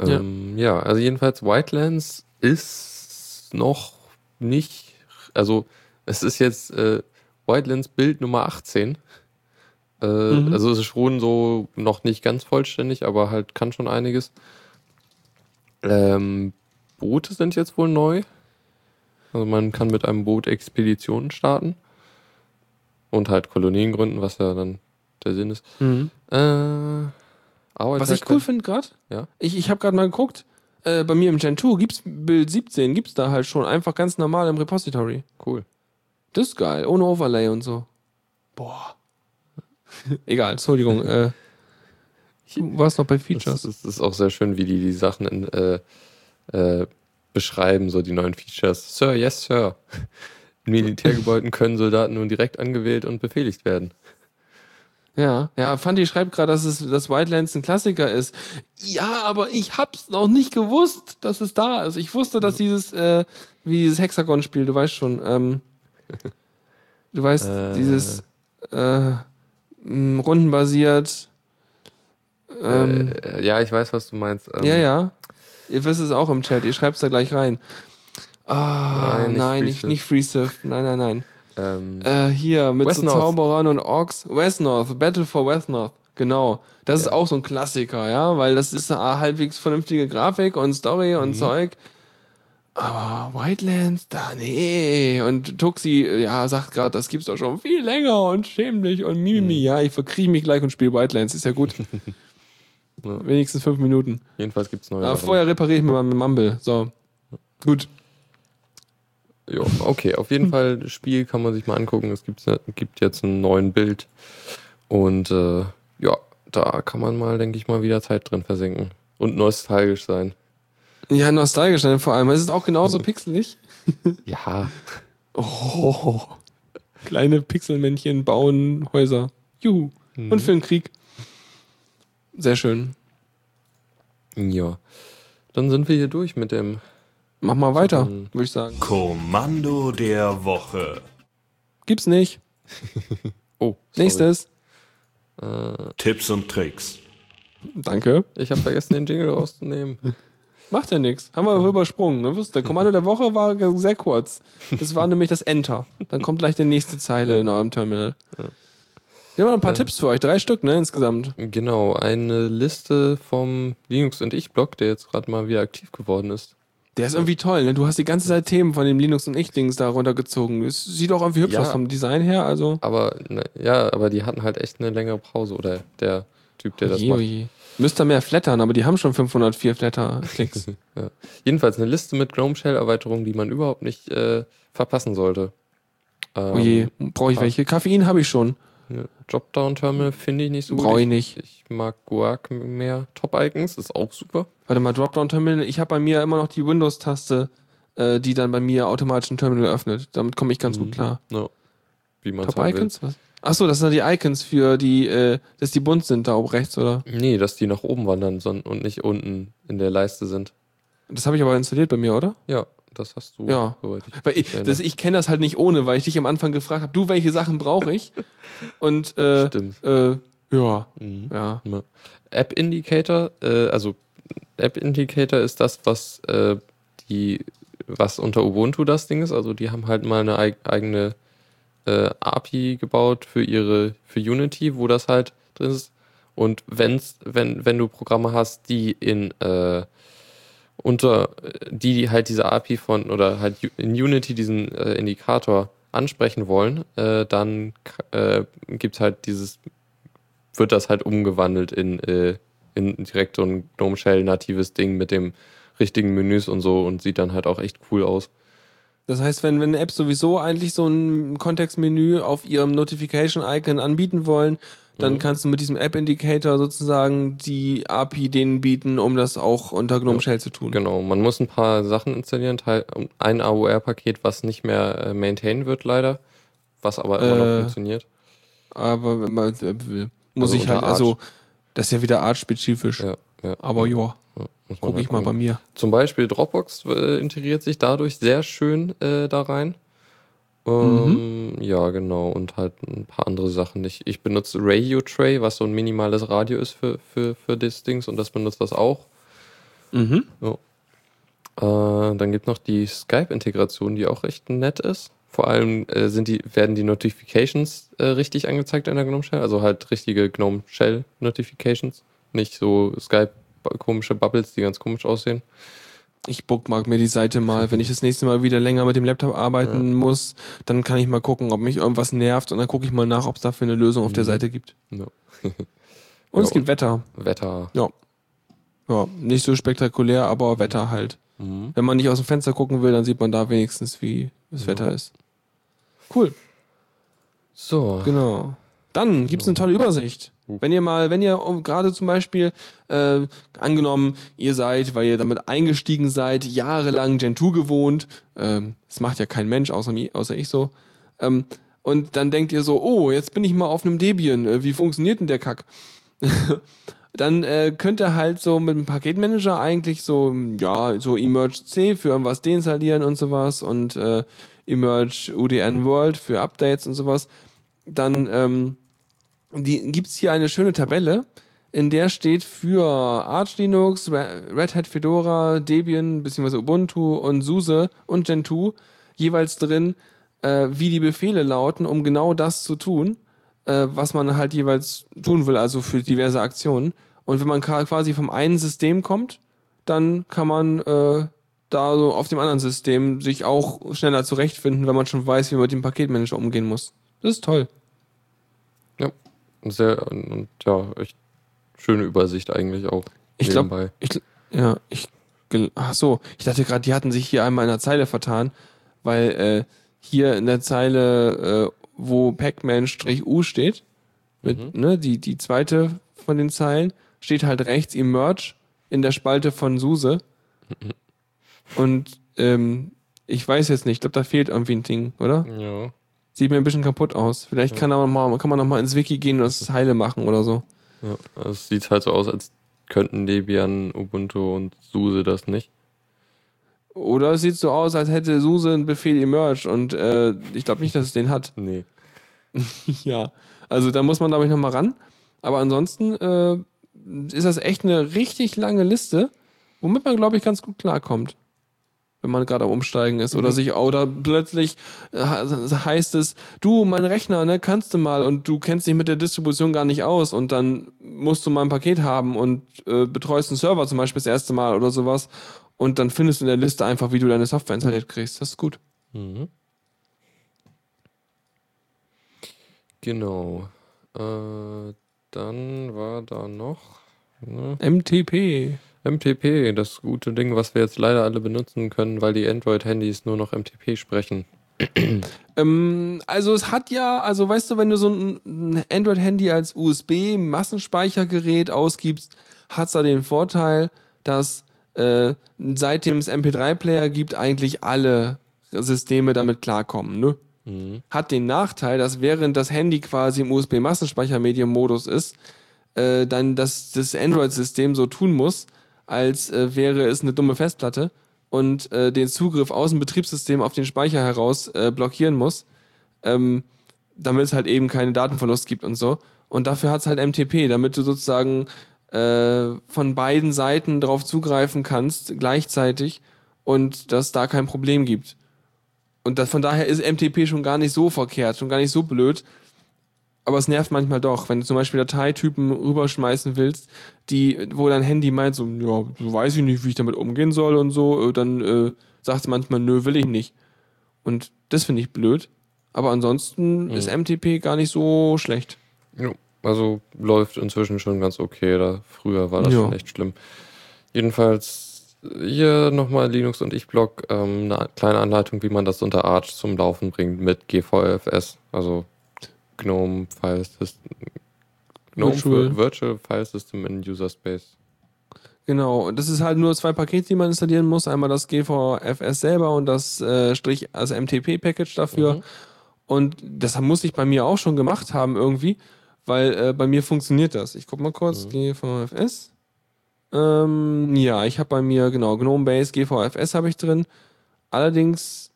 Ja. Ähm, ja. also jedenfalls Whitelands ist noch nicht, also es ist jetzt äh, Whitelands Bild Nummer 18. Äh, Mhm. Also es ist schon so noch nicht ganz vollständig, aber halt kann schon einiges. Ähm, Boote sind jetzt wohl neu. Also man kann mit einem Boot Expeditionen starten. Und halt Kolonien gründen, was ja dann der Sinn ist. Mhm. Äh, Was halt ich cool kein- finde gerade, Ja. ich, ich habe gerade mal geguckt, äh, bei mir im Gen 2 gibt's Bild 17, gibt's da halt schon einfach ganz normal im Repository. Cool. Das ist geil, ohne Overlay und so. Boah. Egal, Entschuldigung. äh, du warst noch bei Features. ist, das ist auch sehr schön, wie die die Sachen in, äh, äh, beschreiben, so die neuen Features. Sir, yes, Sir. In Militärgebäuden können Soldaten nun direkt angewählt und befehligt werden. Ja, ja, Fanti schreibt gerade, dass es dass Wildlands ein Klassiker ist. Ja, aber ich hab's noch nicht gewusst, dass es da ist. Ich wusste, dass dieses, äh, wie dieses Hexagon-Spiel, du weißt schon, ähm, du weißt, Äh. dieses äh, rundenbasiert. Ähm, äh, ja, ich weiß, was du meinst. Ähm, ja, ja. Ihr wisst es auch im Chat, ihr schreibt's da gleich rein. Ah, Nein, nein, nicht nicht, Free nicht, Free Civ. Nein, nein, nein. Ähm, Äh, hier, mit West so North. Zauberern und Orks. West North, Battle for West North. Genau. Das ist Ja. auch so ein Klassiker, ja, weil das ist eine halbwegs vernünftige Grafik und Story und Mhm. Zeug. Aber Wildlands, da, nee. Und Tuxi, ja, sagt gerade, das gibt's doch schon viel länger und schäm dich und Mimimi. Mhm. Ja, ich verkriech mich gleich und spiele Wildlands, ist ja gut. Ja. Wenigstens fünf Minuten. jedenfalls gibt es neue Aber vorher repariere ich mir mal mit Mumble. So. Gut. Jo, okay, auf jeden Fall, das Spiel kann man sich mal angucken. Es gibt, gibt jetzt einen neuen Bild. Und äh, ja, da kann man mal, denke ich mal, wieder Zeit drin versenken. Und nostalgisch sein. Ja, nostalgisch dann vor allem. Es ist auch genauso pixelig. Ja, Oh. Kleine Pixelmännchen bauen Häuser. Juhu. Und für den Krieg. Sehr schön. ja. Dann sind wir hier durch mit dem. Mach mal weiter, dann- würde ich sagen. Kommando der Woche. Gibt's nicht. Oh, sorry. Nächstes. Tipps und Tricks. Danke. Ich habe vergessen, den Jingle rauszunehmen. Macht ja nichts. Haben wir übersprungen. Ne? Der Kommando der Woche war sehr kurz. Das war nämlich das Enter. Dann kommt gleich die nächste Zeile in eurem Terminal. Wir haben noch ein paar Tipps für euch. Drei Stück, ne, insgesamt. Genau, eine Liste vom Linux und ich-Blog, der jetzt gerade mal wieder aktiv geworden ist. Der ist irgendwie toll, ne? Du hast die ganze Zeit Themen von dem Linux und Ich-Dings da runtergezogen. Es sieht auch irgendwie hübsch Ja. aus vom Design her, also. Aber ne, ja, aber die hatten halt echt eine längere Pause oder der Typ, der das Oje, macht. oje. Müsste mehr flattern, aber die haben schon 504 Flatter-Klicks. Ja. Jedenfalls eine Liste mit Gnome Shell Erweiterungen, die man überhaupt nicht äh, verpassen sollte. Ähm, Oh je, brauche ich welche? Koffein habe ich schon. Ja, Dropdown Terminal finde ich nicht so gut. Brauche ich nicht. Ich mag Guac mehr. Top Icons ist auch super. Warte mal, Dropdown Terminal. Ich habe bei mir immer noch die Windows-Taste, äh, die dann bei mir automatisch ein Terminal öffnet. Damit komme ich ganz gut klar. Ja. Wie man Top halt Icons? Was? Achso, das sind die Icons für die, äh, dass die bunt sind da oben rechts, oder? Nee, dass die nach oben wandern und nicht unten in der Leiste sind. Das habe ich aber installiert bei mir, oder? Ja, das hast du. Ja. Weil ich, das, ich kenne das halt nicht ohne, weil ich dich am Anfang gefragt habe, du, welche Sachen brauche ich? Und äh, Stimmt. äh, Ja, Mhm. ja. Ja. App Indicator, äh, also App Indicator ist das, was äh, die, was unter Ubuntu das Ding ist. Also die haben halt mal eine eig eigene äh, API gebaut für ihre, für Unity, wo das halt drin ist. Und wenn's, wenn, wenn du Programme hast, die in äh, unter die, die halt diese API von oder halt in Unity diesen äh, Indikator ansprechen wollen, äh, dann äh, gibt halt dieses, wird das halt umgewandelt in, äh, in direkt so ein GNOME Shell natives Ding mit dem richtigen Menüs und so und sieht dann halt auch echt cool aus. Das heißt, wenn, wenn eine App sowieso eigentlich so ein Kontextmenü auf ihrem Notification-Icon anbieten wollen, dann Mhm. kannst du mit diesem App-Indicator sozusagen die API denen bieten, um das auch unter GNOME Shell zu tun. Genau, man muss ein paar Sachen installieren, ein AOR-Paket, was nicht mehr äh, maintained wird leider, was aber immer Äh, noch funktioniert. Aber wenn man äh, will, muss Also ich halt, unter also das ist ja wieder artspezifisch. Ja, ja, Aber ja, ja, muss man guck halt ich mal bei mir. Zum Beispiel Dropbox äh, integriert sich dadurch sehr schön äh, da rein. Ähm, Ja, genau. Und halt ein paar andere Sachen. Ich, ich benutze Radio Tray, was so ein minimales Radio ist für, für, für das Dings und das benutzt das auch. Mhm. Äh, dann gibt noch die Skype-Integration, die auch recht nett ist. Vor allem äh, sind die, werden die Notifications äh, richtig angezeigt in der GNOME Shell, also halt richtige GNOME Shell Notifications, nicht so Skype komische Bubbles, die ganz komisch aussehen. Ich bookmark mir die Seite mal. Wenn ich das nächste Mal wieder länger mit dem Laptop arbeiten muss, dann kann ich mal gucken, ob mich irgendwas nervt und dann gucke ich mal nach, ob es dafür eine Lösung auf der Mhm. Seite gibt. Ja. Und es Ja, gibt Wetter. Wetter. Ja, nicht so spektakulär, aber Wetter halt. Mhm. Wenn man nicht aus dem Fenster gucken will, dann sieht man da wenigstens, wie das Ja. Wetter ist. Cool, So. genau. Dann gibt's eine tolle Übersicht. Wenn ihr mal, wenn ihr um- gerade zum Beispiel, äh, angenommen, ihr seid, weil ihr damit eingestiegen seid, jahrelang Gentoo gewohnt, ähm, das macht ja kein Mensch, außer, außer ich so, ähm, und dann denkt ihr so, oh, jetzt bin ich mal auf einem Debian, äh, wie funktioniert denn der Kack? dann äh, könnt ihr halt so mit dem Paketmanager eigentlich so, ja, so Emerge C für irgendwas deinstallieren und sowas und äh, Emerge UDN World für Updates und sowas. Dann ähm, die, gibt's hier eine schöne Tabelle, in der steht für Arch Linux, Re- Red Hat Fedora, Debian bzw. Ubuntu und SUSE und Gentoo jeweils drin, äh, wie die Befehle lauten, um genau das zu tun, äh, was man halt jeweils tun will, also für diverse Aktionen. Und wenn man quasi vom einen System kommt, dann kann man äh, da so auf dem anderen System sich auch schneller zurechtfinden, wenn man schon weiß, wie man mit dem Paketmanager umgehen muss. Das ist toll. Sehr, und, ja, echt schöne Übersicht eigentlich auch. Ich glaube, ja, ich, ach so, ich dachte gerade, die hatten sich hier einmal in der Zeile vertan, weil äh, hier in der Zeile, äh, wo Pacman-U steht, mit, Mhm. ne, die, die zweite von den Zeilen, steht halt rechts Emerge in der Spalte von SUSE. Mhm. Und ähm, ich weiß jetzt nicht, ich glaube, da fehlt irgendwie ein Ding, oder? Ja. Sieht mir ein bisschen kaputt aus. Vielleicht Ja. kann, aber mal, kann man noch mal ins Wiki gehen und das heile machen oder so. ja. Also Es sieht halt so aus, als könnten Debian, Ubuntu und SUSE das nicht. Oder es sieht so aus, als hätte SUSE einen Befehl emerged und äh, ich glaube nicht, dass es den hat. Nee. ja, also da muss man, glaube ich, nochmal ran. Aber ansonsten äh, ist das echt eine richtig lange Liste, womit man, glaube ich, ganz gut klarkommt. Wenn man gerade am Umsteigen ist oder Mhm. sich, oder plötzlich äh, heißt es, du, mein Rechner, ne, kannst du mal und du kennst dich mit der Distribution gar nicht aus und dann musst du mal ein Paket haben und äh, betreust einen Server zum Beispiel das erste Mal oder sowas und dann findest du in der Liste einfach, wie du deine Software installiert kriegst. Das ist gut. Mhm. Genau. Äh, dann war da noch ne? MTP. MTP, das gute Ding, was wir jetzt leider alle benutzen können, weil die Android-Handys nur noch MTP sprechen. Ähm, also es hat ja, also weißt du, wenn du so ein Android-Handy als USB-Massenspeichergerät ausgibst, hat's da den Vorteil, dass äh, seitdem es MP3-Player gibt, eigentlich alle Systeme damit klarkommen. Ne? Mhm. Hat den Nachteil, dass während das Handy quasi im USB-Massenspeichermedium-Modus ist, äh, dann das, das Android-System so tun muss, als äh, wäre es eine dumme Festplatte und äh, den Zugriff aus dem Betriebssystem auf den Speicher heraus äh, blockieren muss. Ähm, damit es halt eben keinen Datenverlust gibt und so. Und dafür hat es halt MTP, damit du sozusagen äh, von beiden Seiten drauf zugreifen kannst gleichzeitig und dass da kein Problem gibt. Und das, von daher ist MTP schon gar nicht so verkehrt, schon gar nicht so blöd. Aber es nervt manchmal doch, wenn du zum Beispiel Dateitypen rüberschmeißen willst, die, wo dein Handy meint, so, ja, so weiß ich nicht, wie ich damit umgehen soll und so, äh, dann äh, sagt es manchmal, nö, will ich nicht. Und das finde ich blöd. Aber ansonsten Mhm. ist MTP gar nicht so schlecht. Ja, also läuft inzwischen schon ganz okay. Da früher war das Ja. schon echt schlimm. Jedenfalls hier nochmal Linux und ich-Blog, ähm, eine kleine Anleitung, wie man das unter Arch zum Laufen bringt mit GVFS, also GNOME File System. GNOME Virtual. Virtual, File System in User Space. Genau, das ist halt nur zwei Pakete, die man installieren muss. Einmal das GVFS selber und das äh, Strich, also MTP-Package dafür. Mhm. Und das muss ich bei mir auch schon gemacht haben irgendwie, weil äh, bei mir funktioniert das. Ich guck mal kurz, Mhm. GVFS. Ähm, ja, ich habe bei mir, genau, GNOME Base, GVFS habe ich drin. Allerdings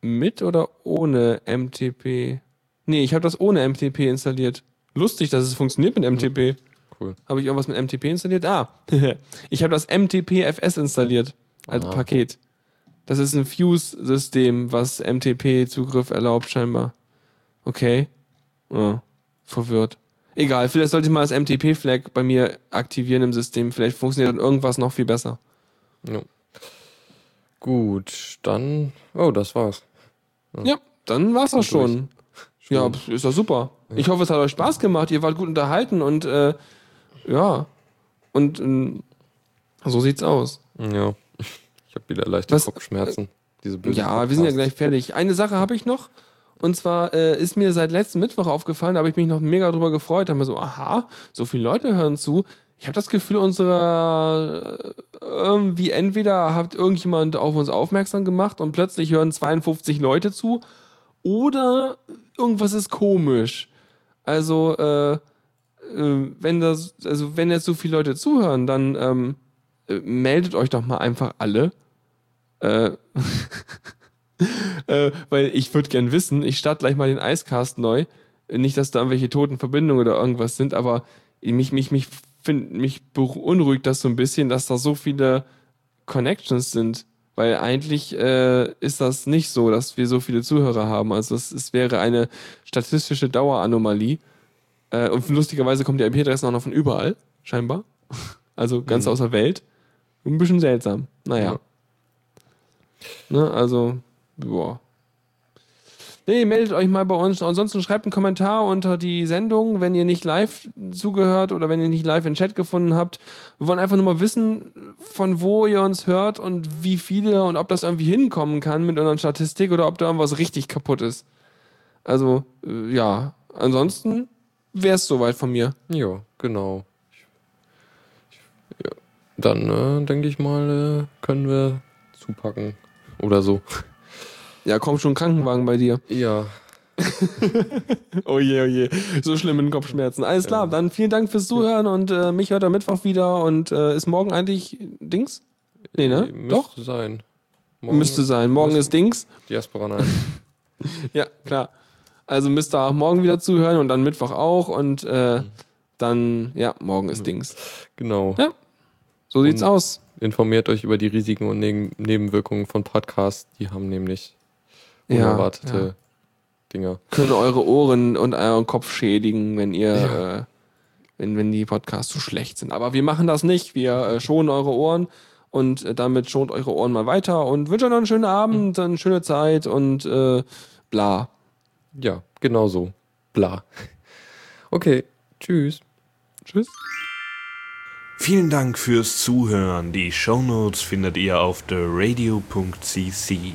mit oder ohne MTP? Nee, ich habe das ohne MTP installiert. Lustig, dass es funktioniert mit MTP. Cool. Habe ich irgendwas mit MTP installiert? Ah, ich habe das MTP-FS installiert als Ah. Paket. Das ist ein Fuse-System, was MTP-Zugriff erlaubt, scheinbar. Okay. Ja, verwirrt. Egal, vielleicht sollte ich mal das MTP-Flag bei mir aktivieren im System. Vielleicht funktioniert dann irgendwas noch viel besser. Ja. Gut, dann. Oh, das war's. Ja, dann war's durch. schon. Ja, ist doch super. Ich hoffe, es hat euch Spaß gemacht. Ihr wart gut unterhalten und äh, ja. Und ähm, so sieht's aus. Ja. Ich habe wieder leichte Was- Kopfschmerzen. Diese bösen Ja, wir sind ja gleich fertig. Eine Sache habe ich noch. Und zwar äh, ist mir seit letztem Mittwoch aufgefallen, da habe ich mich noch mega drüber gefreut. Da haben wir so, aha, so viele Leute hören zu. Ich habe das Gefühl, unsere äh, irgendwie entweder hat irgendjemand auf uns aufmerksam gemacht und plötzlich hören 52 Leute zu, oder irgendwas ist komisch. Also, äh, äh, wenn das, also wenn jetzt so viele Leute zuhören, dann ähm, äh, meldet euch doch mal einfach alle. Äh, äh, weil ich würde gern wissen, ich starte gleich mal den Icecast neu. Nicht, dass da irgendwelche toten Verbindungen oder irgendwas sind, aber mich, mich, mich, find, mich beunruhigt das so ein bisschen, dass da so viele Connections sind. Weil eigentlich äh, ist das nicht so, dass wir so viele Zuhörer haben. Also es, es wäre eine statistische Daueranomalie. Äh, und lustigerweise kommt die IP-Adresse auch noch von überall, scheinbar. Also ganz Mhm. aus der Welt. Ein bisschen seltsam. Naja. Ne, also, boah. Nee, meldet euch mal bei uns. Ansonsten schreibt einen Kommentar unter die Sendung, wenn ihr nicht live zugehört oder wenn ihr nicht live in Chat gefunden habt. Wir wollen einfach nur mal wissen, von wo ihr uns hört und wie viele und ob das irgendwie hinkommen kann mit unserer Statistik oder ob da irgendwas richtig kaputt ist. Also, äh, ja. Ansonsten wäre es soweit von mir. Ja, genau. Ja. Dann äh, denke ich mal, äh, können wir zupacken oder so. Ja, kommt schon ein Krankenwagen bei dir. Ja, Oh je, oh je. So schlimm mit den Kopfschmerzen. Alles klar, dann vielen Dank fürs Zuhören und äh, mich hört am Mittwoch wieder und äh, ist morgen eigentlich Dings? Nee, ne? müsste Doch? sein. Morgen Müsste sein. Morgen ist Dings. Diaspora nein. Ja, klar. Also müsst ihr auch morgen wieder zuhören und dann Mittwoch auch und äh, dann, ja, morgen ist Dings. genau. Ja. So sieht's Und- aus. Informiert euch über die Risiken und Neben Nebenwirkungen von Podcasts. Die haben nämlich Ja, unerwartete ja. Dinger. Können eure Ohren und euren Kopf schädigen, wenn ihr, Ja. äh, wenn, wenn die Podcasts zu schlecht sind. Aber wir machen das nicht. Wir äh, schonen eure Ohren und äh, damit schont eure Ohren mal weiter und wünschen euch noch einen schönen Abend, eine schöne Zeit und äh, bla. Ja, genau so. Bla. Okay, tschüss. Tschüss. Vielen Dank fürs Zuhören. Die Shownotes findet ihr auf theradio.cc